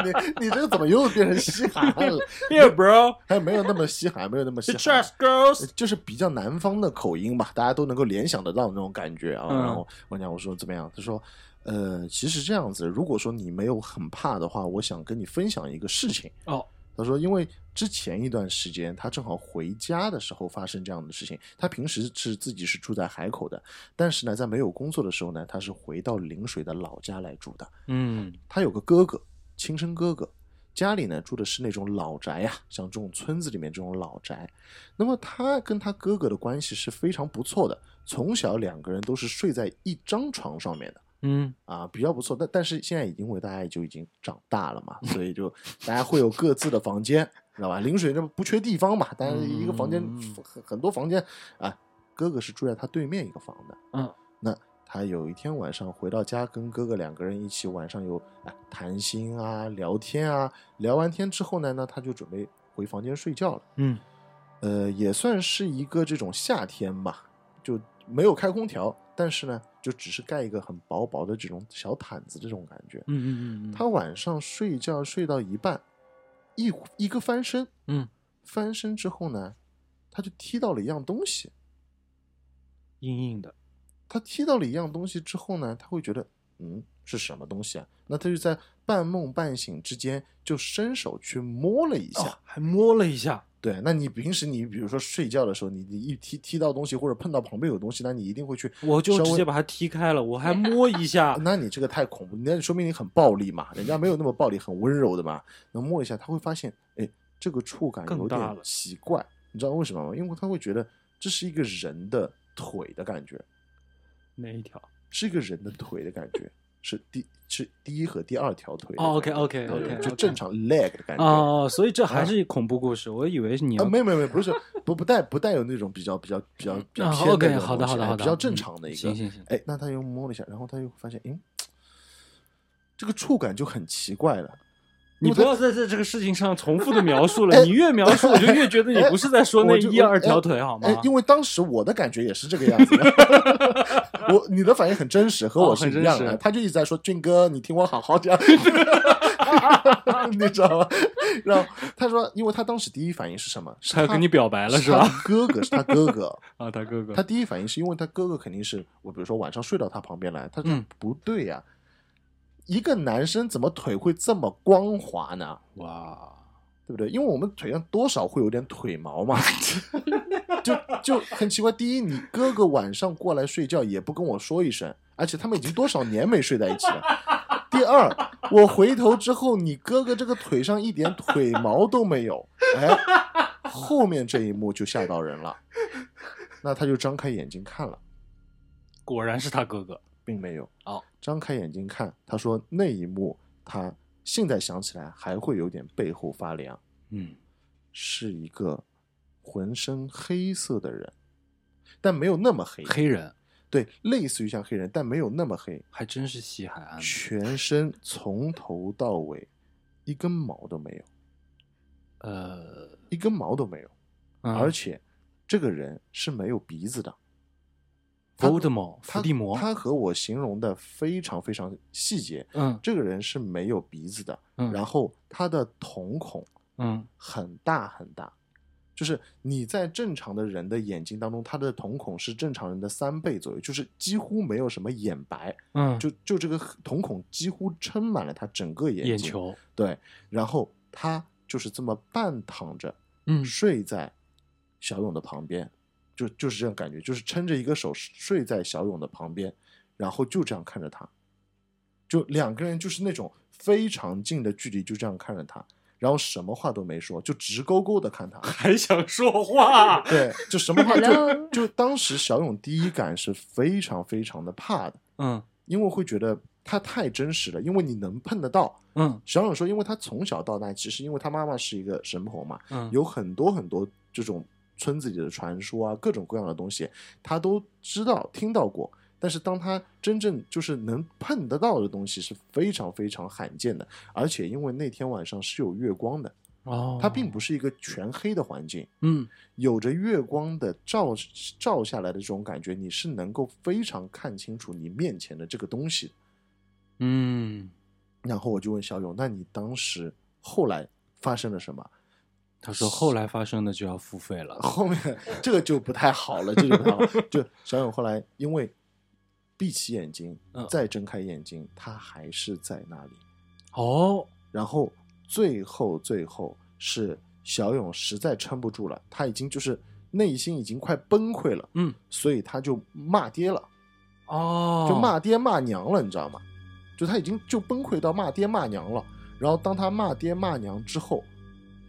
你你这个怎么又变成稀罕了？Yeah, bro, 还没有那么稀罕，没有那么稀罕 trust，girls？就是比较南方的口音吧，大家都能够联想得到那种感觉啊。嗯然后我讲我说怎么样？他说，呃，其实这样子，如果说你没有很怕的话，我想跟你分享一个事情。哦，他说，因为之前一段时间他正好回家的时候发生这样的事情。他平时是自己是住在海口的，但是呢，在没有工作的时候呢，他是回到陵水的老家来住的。嗯他有个哥哥，亲生哥哥，家里呢住的是那种老宅呀、像这种村子里面这种老宅。那么他跟他哥哥的关系是非常不错的，从小两个人都是睡在一张床上面的。嗯。啊，比较不错，但但是现在已经为大家就已经长大了嘛，所以就大家会有各自的房间，知道吧？临水这不缺地方嘛，但是一个房间嗯。很很多房间啊，哥哥是住在他对面一个房的，嗯，那他有一天晚上回到家，跟哥哥两个人一起晚上有啊谈心啊、聊天啊，聊完天之后呢，那他就准备回房间睡觉了。嗯。呃，也算是一个这种夏天吧，就没有开空调，但是呢，就只是盖一个很薄薄的这种小毯子，这种感觉。嗯嗯嗯，他晚上睡觉睡到一半，一一个翻身，嗯翻身之后呢，他就踢到了一样东西。硬硬的，他踢到了一样东西之后呢，他会觉得，嗯，是什么东西啊？那他就在半梦半醒之间，就伸手去摸了一下。哦，还摸了一下，对，那你平时你比如说睡觉的时候，你你一踢踢到东西或者碰到旁边有东西，那你一定会去，我就直接把它踢开了，我还摸一下，那你这个太恐怖，那说明你很暴力嘛，人家没有那么暴力，很温柔的嘛。能摸一下，他会发现，哎，这个触感有点奇怪，你知道为什么吗？因为他会觉得这是一个人的腿的感觉，哪一条？是一个人的腿的感觉，是第是第一和第二条腿哦。，OK，OK，OK，就正常 leg 的感觉。哦，所以这还是恐怖故事，我以为是你啊，没有没有没有，不是不不带不带有那种比较比较比较比较啊偏的 OK，好的好的好的，哎比较正嗯常的一个。行行行，哎，那他又摸了一下，然后他又发现，嗯，这个触感就很奇怪了。你不要在这这个事情上重复的描述了，哎你越描述我就越觉得你不是在说那一二条腿好吗哎，？因为当时我的感觉也是这个样子的，我你的反应很真实，和我是一样的。他就一直在说：“俊哥，你听我好好讲。”你知道吗？然后他说，因为他当时第一反应是什么？是他要跟你表白了是吧？哥哥是他哥哥，啊，他哥哥，他第一反应是因为他哥哥肯定是我，比如说晚上睡到他旁边来，他说嗯不对呀、一个男生怎么腿会这么光滑呢？哇，对不对？因为我们腿上多少会有点腿毛嘛，就就很奇怪。第一，你哥哥晚上过来睡觉也不跟我说一声，而且他们已经多少年没睡在一起了。第二，我回头之后，你哥哥这个腿上一点腿毛都没有，哎，后面这一幕就吓到人了。那他就张开眼睛看了，果然是他哥哥。并没有。哦，张开眼睛看，他说那一幕他现在想起来还会有点背后发凉。嗯，是一个浑身黑色的人，但没有那么黑，黑人对，类似于像黑人，但没有那么黑，还真是西海岸。全身从头到尾一根毛都没有，呃，一根毛都没有，嗯而且这个人是没有鼻子的，他 Voldemort 伏地魔，他和我形容的非常非常细节。嗯这个人是没有鼻子的，嗯然后他的瞳孔嗯很大很大，就是你在正常的人的眼睛当中，他的瞳孔是正常人的三倍左右，就是几乎没有什么眼白，嗯，就就这个瞳孔几乎撑满了他整个眼睛。眼球，对，然后他就是这么半躺着嗯睡在小勇的旁边，就就是这样感觉，就是撑着一个手睡在小勇的旁边，然后就这样看着他，就两个人就是那种非常近的距离，就这样看着他，然后什么话都没说，就直勾勾的看他。还想说话，对，就什么话就就当时小勇第一感是非常非常的怕的，嗯因为会觉得他太真实了，因为你能碰得到。嗯小勇说，因为他从小到大，其实因为他妈妈是一个神婆嘛，嗯，有很多很多这种村子里的传说啊，各种各样的东西，他都知道听到过。但是当他真正就是能碰得到的东西是非常非常罕见的，而且因为那天晚上是有月光的，哦，它并不是一个全黑的环境，嗯有着月光的照照下来的这种感觉，你是能够非常看清楚你面前的这个东西。嗯，然后我就问小勇：“那你当时后来发生了什么？”他说后来发生的就要付费了，后面这个就不太好了，这就不太好。就 小勇后来因为闭起眼睛嗯，再睁开眼睛，他还是在那里。哦，然后最后最后是小勇实在撑不住了，他已经就是内心已经快崩溃了，嗯所以他就骂爹了，哦，就骂爹骂娘了，你知道吗？就他已经就崩溃到骂爹骂娘了。然后当他骂爹骂娘之后，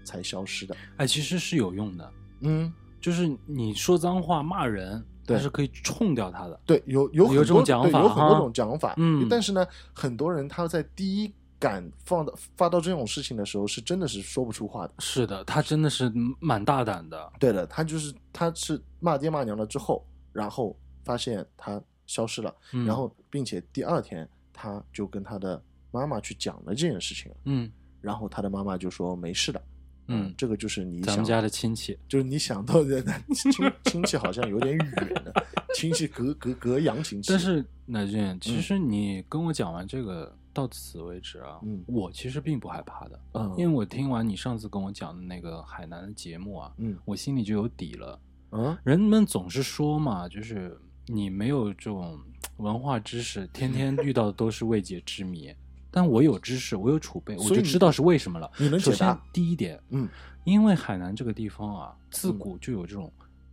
才消失的。哎，其实是有用的，嗯，就是你说脏话骂人，对它是可以冲掉他的。对，有有很多有这种讲法有很多种讲法。嗯但是呢，很多人他在第一感放到发到这种事情的时候，是真的是说不出话的。是的，他真的是蛮大胆的。对的，他就是他是骂爹骂娘了之后，然后发现他消失了，嗯然后并且第二天他就跟他的妈妈去讲了这件事情，嗯然后他的妈妈就说没事的，嗯，这个就是你想咱们家的亲戚，就是你想到的 亲亲戚好像有点远的，亲戚隔隔隔洋亲戚，但是乃俊，其实你跟我讲完这个到此为止啊，嗯。我其实并不害怕的，嗯。因为我听完你上次跟我讲的那个海南的节目啊，嗯。我心里就有底了。嗯人们总是说嘛，就是你没有这种文化知识，天天 遇到的都是未解之谜。但我有知识，我有储备，我就知道是为什么了。你能首先解答，第一点，嗯。因为海南这个地方啊，自古就有这种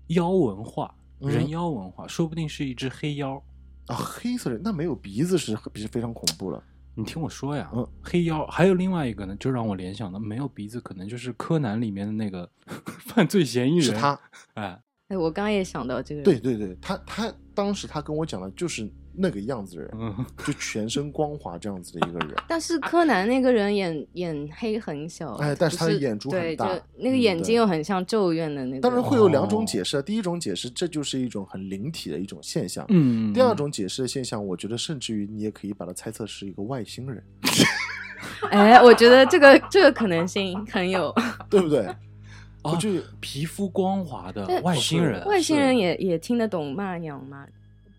妖文化、嗯。人妖文化，说不定是一只黑妖。啊，黑色人那没有鼻子是是非常恐怖了，你听我说呀，嗯。黑妖还有另外一个呢，就让我联想到没有鼻子，可能就是柯南里面的那个 犯罪嫌疑人。是他，哎，哎，我刚刚也想到这个。人，对对对，他他当时他跟我讲的就是那个样子的人，嗯，就全身光滑这样子的一个人，但是柯南那个人眼眼黑很小，哎但是他的眼珠很对，大。就那个嗯眼睛又很像咒怨的那个。当然会有两种哦解释啊，第一种解释这就是一种很灵体的一种现象，嗯，第二种解释的现象，我觉得甚至于你也可以把它猜测是一个外星人，哎，我觉得这个这个可能性很有。对不对？哦我就皮肤光滑的外星人，外星人也也听得懂骂娘吗？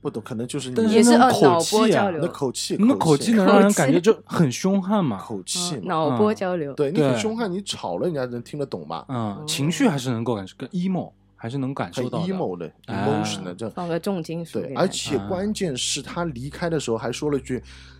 不懂，可能就是你也是口呃脑波气啊交流你的口气，你的口气能让人感觉就很凶悍嘛。口气嘛，嗯脑波嗯交流。对你很凶悍，你吵了人家能听得懂吗？嗯，情绪还是能够感受，跟 emo 还是能感受到的。emo 的哎 emotion 的这，放个重金属对而且啊关键是他离开的时候还说了句“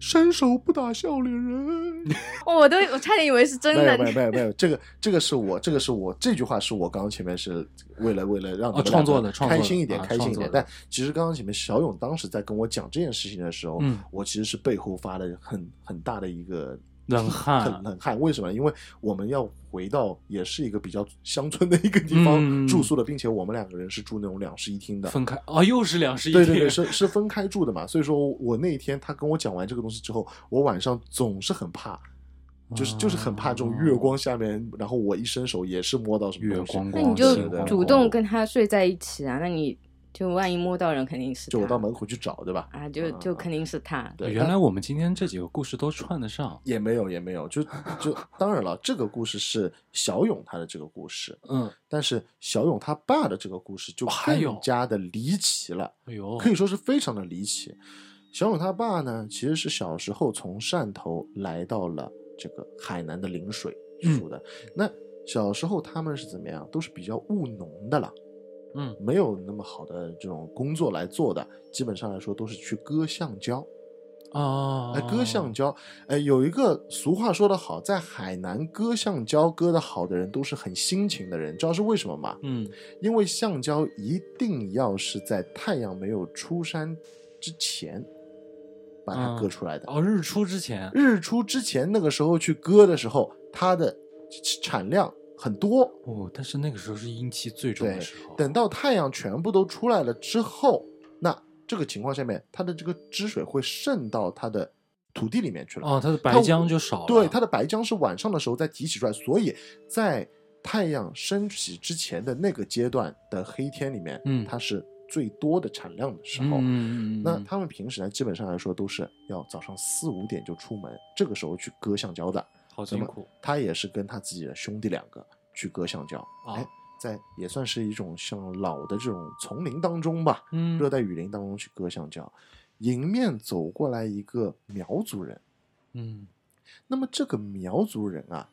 伸手不打笑脸人。哦我都我差点以为是”，真没有的。没有没有没有，这个这个是我这个是我这句话是我刚刚前面是为了为了让你们哦创作的创作的开心一点啊开心一点，但其实刚刚前面小勇当时在跟我讲这件事情的时候，嗯。我其实是背后发了很很大的一个冷汗很冷汗。为什么？因为我们要回到也是一个比较乡村的一个地方嗯住宿的，并且我们两个人是住那种两室一厅的。分开哦，又是两室一厅。对对对，是是分开住的嘛，所以说我那一天他跟我讲完这个东西之后，我晚上总是很怕，就是就是很怕这种月光下面，然后我一伸手也是摸到什么月光光那你就主动跟他睡在一起啊？那你就万一摸到人，肯定是就我到门口去找，对吧？啊，就就肯定是他。对原来我们今天这几个故事都串得上。也没有，也没有，就就 当然了，这个故事是小勇他的这个故事，嗯，但是小勇他爸的这个故事就更加的离奇了，哎呦，可以说是非常的离奇。小勇他爸呢，其实是小时候从汕头来到了这个海南的陵水嗯住的。那小时候他们是怎么样？都是比较务农的了，嗯没有那么好的这种工作来做的，基本上来说都是去割橡胶。啊，哎，割橡胶，哎，有一个俗话说得好，在海南割橡胶割得好的人都是很辛勤的人，知道是为什么吗？嗯因为橡胶一定要是在太阳没有出山之前把它割出来的。哦，日出之前，日出之前那个时候去割的时候，它的产量很多。哦，但是那个时候是阴气最重的时候，，等到太阳全部都出来了之后，那这个情况下面，它的这个汁水会渗到它的土地里面去了。哦，它的白浆就少了，对，它的白浆是晚上的时候再提取出来，所以在太阳升起之前的那个阶段的黑天里面，嗯它是最多的产量的时候。嗯嗯嗯，那他们平时呢，基本上来说都是要早上四五点就出门，这个时候去割橡胶的。好辛苦，他也是跟他自己的兄弟两个去割橡胶，哦哎，在也算是一种像老的这种丛林当中吧，嗯热带雨林当中去割橡胶。迎面走过来一个苗族人，嗯那么这个苗族人啊，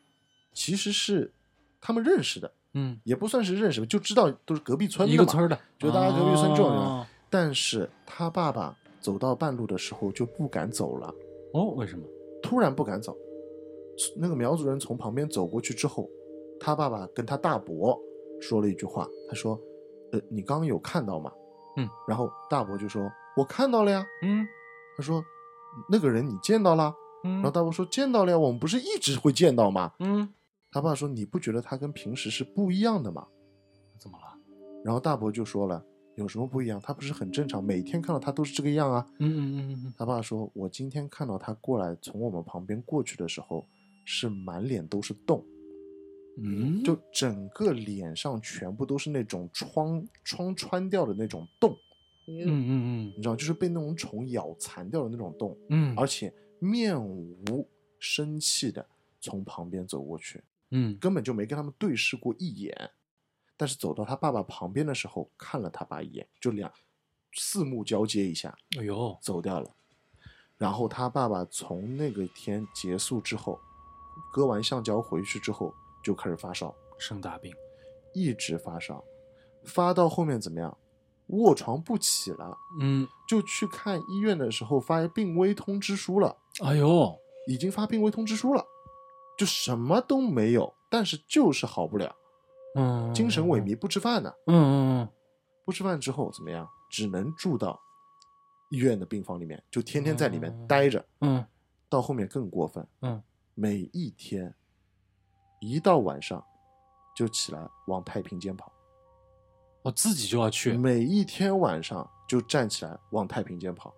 其实是他们认识的，嗯，也不算是认识吧，就知道都是隔壁村的嘛一个村的，就大家隔壁村这种人哦但是他爸爸走到半路的时候就不敢走了，哦，为什么？突然不敢走。那个苗族人从旁边走过去之后，他爸爸跟他大伯说了一句话，他说：“呃，你刚刚有看到吗？”嗯，然后大伯就说：“我看到了呀。嗯”他说：“那个人你见到了？”嗯然后大伯说：“见到了呀，我们不是一直会见到吗嗯，？”他爸说：“你不觉得他跟平时是不一样的吗怎么了？？”然后大伯就说了：“有什么不一样？他不是很正常，每天看到他都是这个样啊。”嗯嗯嗯嗯他爸说：“我今天看到他过来，从我们旁边过去的时候，是满脸都是洞，嗯，就整个脸上全部都是那种疮疮穿掉的那种洞，嗯嗯嗯你知道，就是被那种虫咬残掉的那种洞，嗯嗯，而且面无生气的从旁边走过去，嗯根本就没跟他们对视过一眼。但是走到他爸爸旁边的时候，看了他爸一眼，就两四目交接一下，哎呦，走掉了。然后他爸爸从那个天结束之后，割完橡胶回去之后就开始发烧，生大病，一直发烧，发到后面怎么样？卧床不起了，嗯，就去看医院的时候发病危通知书了，哎呦，已经发病危通知书了，就什么都没有，但是就是好不了，嗯，精神萎靡，不吃饭呢。嗯，嗯不吃饭之后怎么样？只能住到医院的病房里面，就天天在里面待着。嗯到后面更过分，嗯每一天一到晚上就起来往太平间跑，我自己就要去，每一天晚上就站起来往太平间跑。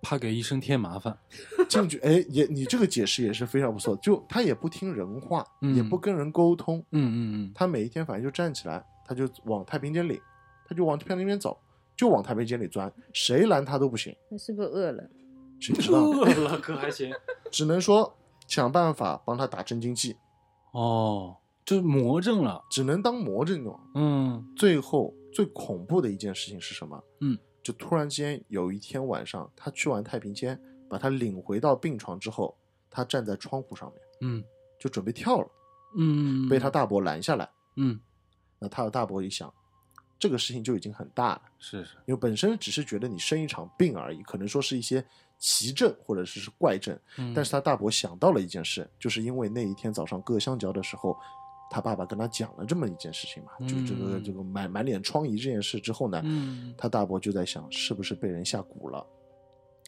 怕给医生添麻烦，进去，哎，也你这个解释也是非常不错。就他也不听人话，嗯也不跟人沟通，嗯嗯嗯，他每一天反正就站起来，他就往太平间里，他就往太平间走，就往太平间里钻，谁拦他都不行。你是不是饿了？谁知道呢？饿了可还行，只能说想办法帮他打镇静剂，哦，就魔怔了，只能当魔怔用。嗯。最后最恐怖的一件事情是什么？嗯，就突然间有一天晚上，他去完太平间，把他领回到病床之后，他站在窗户上面，嗯。就准备跳了，嗯，被他大伯拦下来。嗯。那他的大伯一想，这个事情就已经很大了，是是，因为本身只是觉得你生一场病而已，可能说是一些奇症或者是是怪症，嗯但是他大伯想到了一件事，就是因为那一天早上割香蕉的时候，他爸爸跟他讲了这么一件事情嘛，就这个嗯这个满满脸疮痍这件事之后呢，嗯他大伯就在想，是不是被人下蛊了？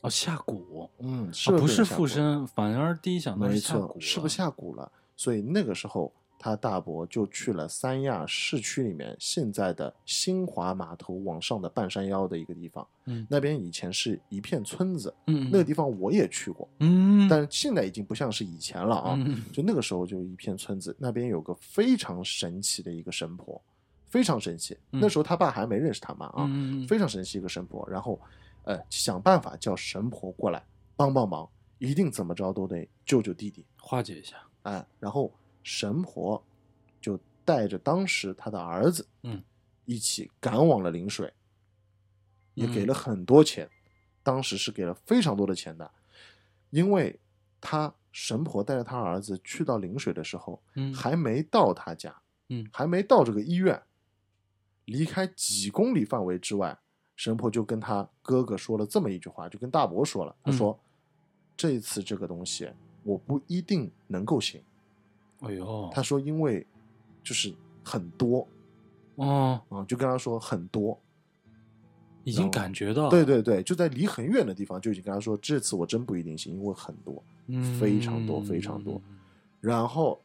哦下蛊，嗯，是啊不是？附身，反而第一想到没是下蛊，错是不是下蛊了？所以那个时候，他大伯就去了三亚市区里面现在的新华码头往上的半山腰的一个地方，嗯那边以前是一片村子，嗯那个地方我也去过，嗯，但现在已经不像是以前了啊。嗯就那个时候就一片村子，那边有个非常神奇的一个神婆，非常神奇。嗯那时候他爸还没认识他妈啊，非常神奇一个神婆。然后，呃，想办法叫神婆过来帮帮忙，一定怎么着都得救救弟弟。化解一下，哎，然后神婆就带着当时他的儿子，嗯，一起赶往了陵水，也给嗯。了很多钱，当时是给了非常多的钱的，因为他神婆带着他儿子去到陵水的时候，嗯。还没到他家，嗯。还没到这个医院，离开几公里范围之外，神婆就跟他哥哥说了这么一句话，就跟大伯说了，他嗯。说：“这一次这个东西我不一定能够行。”哎呦，他说因为就是很多。哦，啊、就跟他说很多，已经感觉到了，对对对，就在离很远的地方就已经跟他说这次我真不一定行，因为很多。嗯，非常多非常多。然后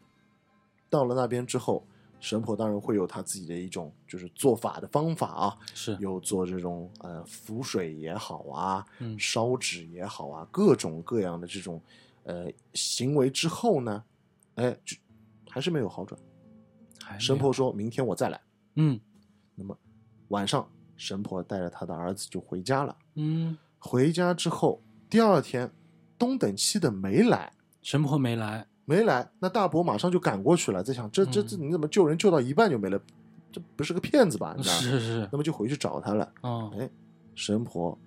到了那边之后，神婆当然会有他自己的一种就是做法的方法啊，是，有做这种呃浮水也好啊，嗯。烧纸也好啊，各种各样的这种呃行为之后呢，哎，就还是没有好转。神婆，说明天我再来。嗯那么晚上，神婆带着他的儿子就回家了。嗯，回家之后，第二天东等西等没来，神婆没来，没来，那大伯马上就赶过去了，在想这这这嗯你怎么救人救到一半就没了？这不是个骗子吧？你知道吗是是，那么就回去找他了。哦哎，神婆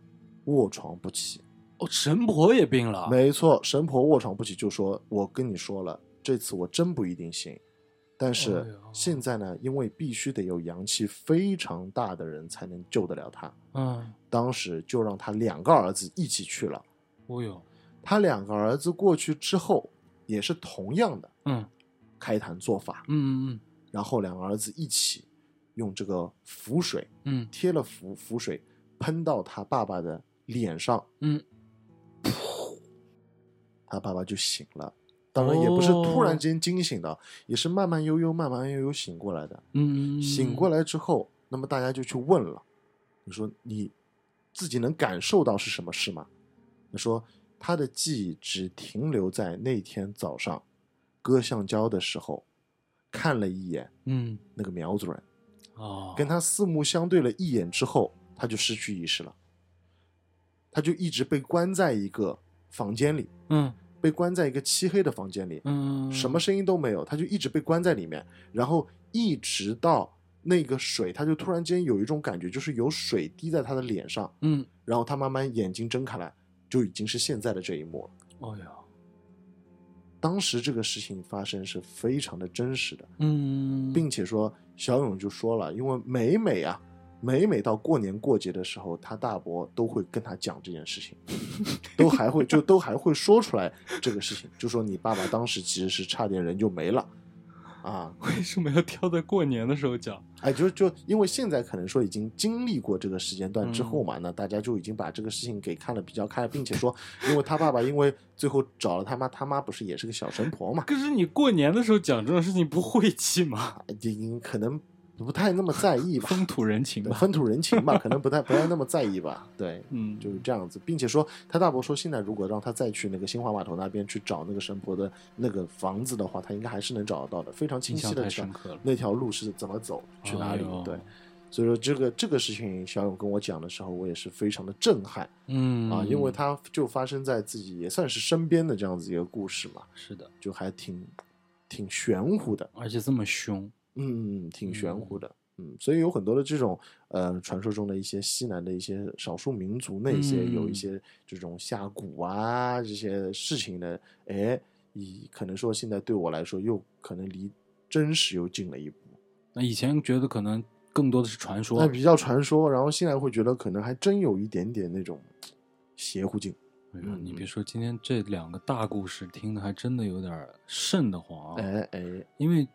卧床不起，哦，神婆也病了，没错，神婆卧床不起，就说：“我跟你说了，这次我真不一定行。但哎是现在呢，因为必须得有阳气非常大的人才能救得了他，嗯，当时就让他两个儿子一起去了。哦哟，他两个儿子过去之后，也是同样的嗯开坛做法，嗯嗯嗯然后两个儿子一起用这个符水嗯贴了符符水喷到他爸爸的脸上，嗯，噗他爸爸就醒了。当然也不是突哦然间惊醒的，也是慢慢悠悠、慢慢悠悠醒过来的。嗯，醒过来之后，那么大家就去问了：“你说你自己能感受到是什么事吗？”他说他的记忆只停留在那天早上割橡胶的时候，看了一眼嗯，那个苗族人，哦，跟他四目相对了一眼之后，他就失去意识了。他就一直被关在一个房间里，嗯被关在一个漆黑的房间里，嗯，什么声音都没有，他就一直被关在里面，然后一直到那个水，他就突然间有一种感觉，就是有水滴在他的脸上，嗯，然后他慢慢眼睛睁开来，就已经是现在的这一幕了。哎呀，当时这个事情发生是非常的真实的，嗯，并且说小勇就说了，因为每每啊，每每到过年过节的时候，他大伯都会跟他讲这件事情，都还会就都还会说出来这个事情，就说你爸爸当时其实是差点人就没了，啊，为什么要挑在过年的时候讲？哎，就就因为现在可能说已经经历过这个时间段之后嘛，那大家就已经把这个事情给看得比较开，并且说，因为他爸爸因为最后找了他妈，他妈不是也是个小神婆嘛，可是你过年的时候讲这种事情不晦气吗？已经可能不太那么在意吧，风土人情吧。风土人情吧，可能不太不太那么在意吧，对。嗯，就是这样子，并且说他大伯说，现在如果让他再去那个新华码头那边去找那个神婆的那个房子的话，他应该还是能找得到的，非常清晰的知道。那条路是怎么走，去哪里。对，所以说这个这个事情，小勇跟我讲的时候，我也是非常的震撼嗯啊，因为他就发生在自己也算是身边的这样子一个故事嘛，是的，就还挺挺玄乎的，而且这么凶。嗯，挺玄乎的。嗯，所以有很多的这种呃传说中的一些西南的一些少数民族那些、嗯有一些这种下蛊啊这些事情的，哎，以可能说现在对我来说又可能离真实又近了一步。那以前觉得可能更多的是传说那，比较传说，然后现在会觉得可能还真有一点点那种邪乎劲。嗯你别说，今天这两个大故事听的还真的有点儿瘆得慌啊。哎哎，因为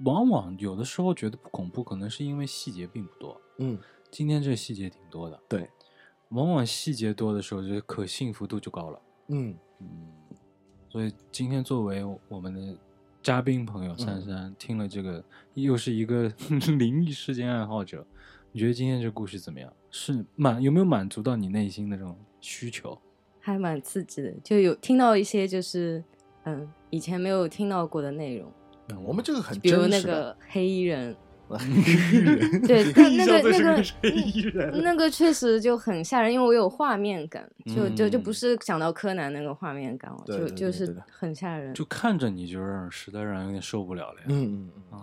往往有的时候觉得不恐怖，可能是因为细节并不多。嗯，今天这细节挺多的，对，往往细节多的时候，这个可信服度就高了。嗯嗯，所以今天作为我们的嘉宾朋友嗯珊珊，听了这个又是一个 灵异事件爱好者，你觉得今天这故事怎么样？是满有没有满足到你内心的这种需求？还蛮刺激的，就有听到一些就是嗯以前没有听到过的内容，我们这个很比如那。个黑衣人，黑衣人，对，但那个那个是黑衣人。那个确实就很吓人，因为我有画面感，就就就嗯不是想到柯南那个画面感了，就就是很吓人。就看着你就让人实在让人有点受不了了呀。嗯嗯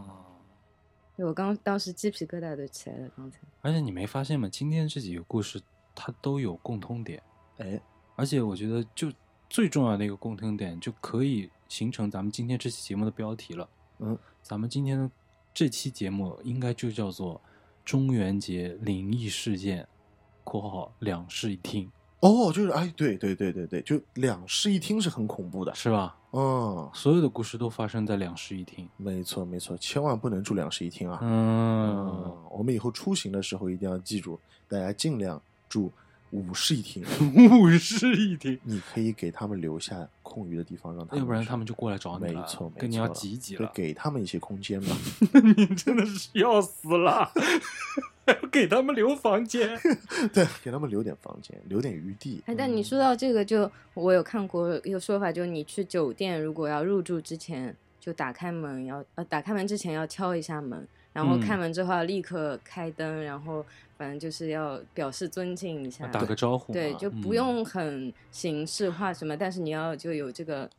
嗯，我刚当时鸡皮疙瘩都起来了，刚才。而且你没发现吗？今天这几个故事它都有共通点，哎，而且我觉得就最重要的一个共通点，就可以形成咱们今天这期节目的标题了。嗯，咱们今天的这期节目应该就叫做“中元节灵异事件（括号两室一厅哦，就是哎，对对对对对，就两室一厅是很恐怖”，的，是吧？嗯，所有的故事都发生在两室一厅。没错没错，千万不能住两室一厅啊。嗯，嗯，我们以后出行的时候一定要记住，大家尽量住五室一厅，五室一厅，你可以给他们留下空余的地方，让他们要不然他们就过来找你了，没错，没跟你要错挤一挤了，。给他们一些空间吧。你真的是要死了，给他们留房间。对，给他们留点房间，留点余地。哎，但你说到这个就，我有看过一个说法，就是你去酒店如果要入住之前，就打开门要呃打开门之前要敲一下门，然后嗯。开门之后要立刻开灯，然后反正就是要表示尊敬一下，打个招呼，对，就不嗯。用很形式化什么，但是你要就有这个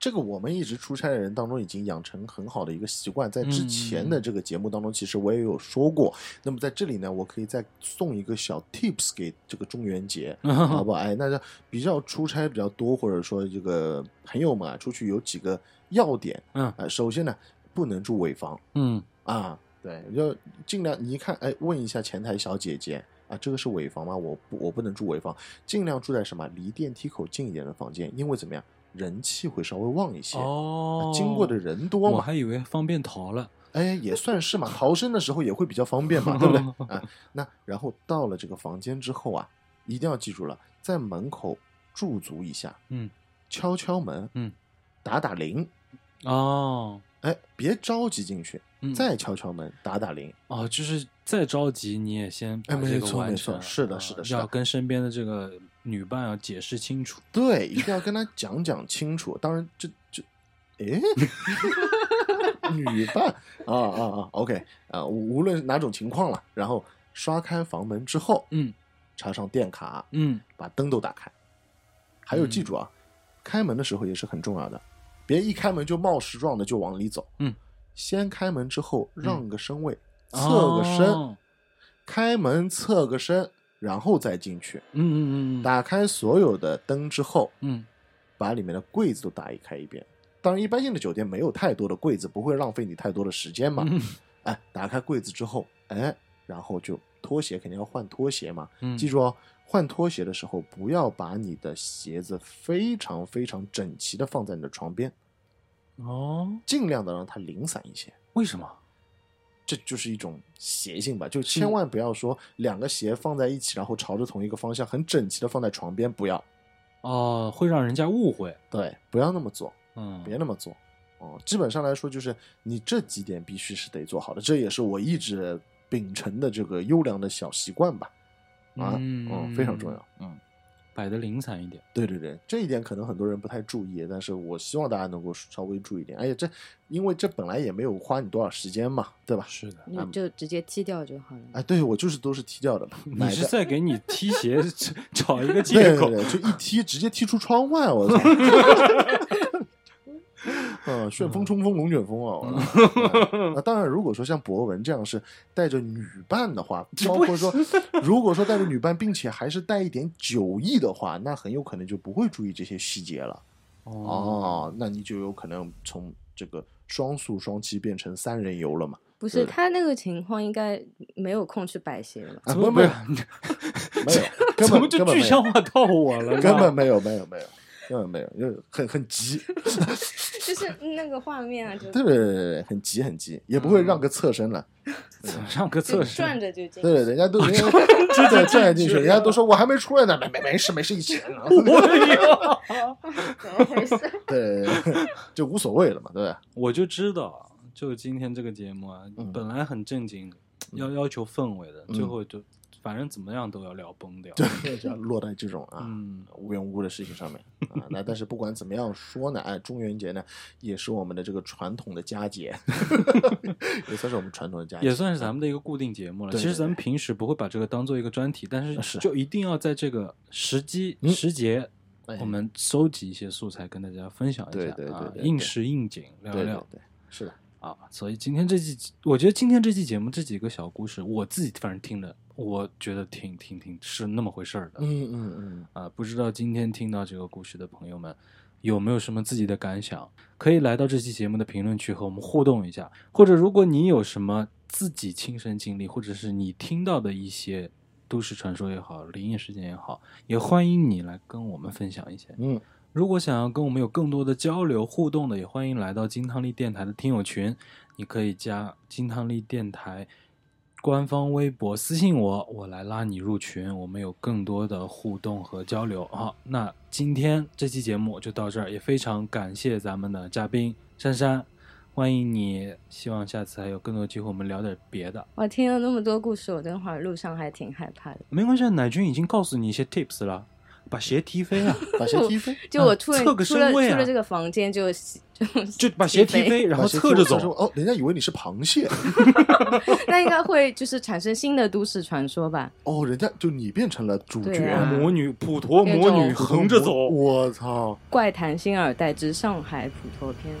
这个我们一直出差的人当中已经养成很好的一个习惯，在之前的这个节目当中，其实我也有说过。那么在这里呢，我可以再送一个小 tips 给这个中元节，好不好？哎，那比较出差比较多，或者说这个朋友们啊，出去有几个要点嗯。啊、首先呢，不能住尾房嗯啊，对，就尽量你一看，哎，问一下前台小姐姐。啊，这个是尾房吗？我不，我不能住尾房，尽量住在什么离电梯口近一点的房间，因为怎么样，人气会稍微旺一些。哦啊，经过的人多嘛，我还以为方便逃了。哎，也算是嘛，逃生的时候也会比较方便嘛，对不对？啊，那然后到了这个房间之后啊，一定要记住了，在门口驻足一下，嗯，敲敲门，嗯，打打铃，哦，哎，别着急进去，嗯再敲敲门，打打铃，哦，就是再着急你也先把哎没这个错没完成。错是的啊是的是的要跟身边的这个女伴要解释清楚。对，一定要跟她讲讲清楚。当然，这这，哎，女伴啊啊啊，OK 啊，无无论哪种情况了，然后刷开房门之后，嗯插上电卡，嗯，把灯都打开。还有记住啊，开门的时候也是很重要的，别一开门就冒失状的就往里走。嗯，先开门之后让个身位，嗯侧个身，哦开门侧个身，然后再进去。嗯嗯嗯嗯，打开所有的灯之后，嗯把里面的柜子都打开一遍。当然，一般性的酒店没有太多的柜子，不会浪费你太多的时间嘛。嗯 哎，打开柜子之后，哎，然后就拖鞋肯定要换拖鞋嘛。嗯，记住哦，换拖鞋的时候不要把你的鞋子非常非常整齐的放在你的床边，哦，尽量的让它零散一些。为什么？这就是一种邪性吧，就千万不要说两个鞋放在一起，然后朝着同一个方向，很整齐的放在床边，不要，哦，会让人家误会。对，不要那么做，嗯，别那么做。哦，基本上来说，就是你这几点必须是得做好的，这也是我一直秉承的这个优良的小习惯吧。啊，嗯嗯，非常重要。嗯，摆的零散一点。对对对，这一点可能很多人不太注意，但是我希望大家能够稍微注意一点。而且这，因为这本来也没有花你多少时间嘛，对吧？是的，你就直接踢掉就好了。哎，对我就是都是踢掉的嘛，你是在给你踢鞋 找一个借口。对对，就一踢直接踢出窗外，我操！嗯，旋风冲锋龙卷风啊！那 当然，如果说像博文这样是带着女伴的话，包括说，如果说带着女伴，并且还是带一点酒意的话，那很有可能就不会注意这些细节了。哦，那你就有可能从这个双宿双栖变成三人游了嘛？不是他那个情况，应该没有空去摆鞋了。啊，怎么没有没没有，根怎么本就具根本没有象化到我了？根本没有没有没有根本没有，就是很很急，就是那个画面啊，就对对对对对，很急很急，也不会让个侧身了。让个侧身。转着就进。对对，人家都人家真的转进去，人家都说我还没出来呢，没没没事没事，一起来啊。怎么回事？对，就无所谓了嘛，对？我就知道，就今天这个节目啊，嗯本来很正经，要要求氛围的，嗯最后就反正怎么样都要聊崩掉。对，就要落在这种啊。嗯，无缘无故的事情上面啊，那但是不管怎么样说呢，哎，中元节呢也是我们的这个传统的佳节，也算是我们传统的佳节，也算是咱们的一个固定节目了。对其实咱们平时不会把这个当做一个专题，但是是就一定要在这个时机、嗯时节，哎我们收集一些素材跟大家分享一下对对对啊，对对应时应景聊对对一聊对，是的，啊。所以今天这期，我觉得今天这期节目这几个小故事，我自己反正听了，我觉得挺挺挺是那么回事儿的。嗯嗯嗯，啊，不知道今天听到这个故事的朋友们有没有什么自己的感想？可以来到这期节目的评论区和我们互动一下，或者如果你有什么自己亲身经历，或者是你听到的一些都市传说也好、灵异事件也好，也欢迎你来跟我们分享一些。嗯，如果想要跟我们有更多的交流互动的，也欢迎来到金汤力电台的听友群，你可以加金汤力电台官方微博私信我，我来拉你入群，我们有更多的互动和交流。好，那今天这期节目就到这儿，也非常感谢咱们的嘉宾珊珊，欢迎你，希望下次还有更多机会，我们聊点别的。我听了那么多故事，我等会儿路上还挺害怕的。没关系，奶君已经告诉你一些 tips 了，把鞋踢飞啊，把鞋踢飞，就我出了、侧个出了身位啊出了这个房间就就 就把鞋踢飞，然后侧着走。哦，人家以为你是螃蟹，那应该会就是产生新的都市传说吧？哦，人家就你变成了主角，啊魔女普陀魔女横着走，我操！怪谈新耳代之上海普陀篇。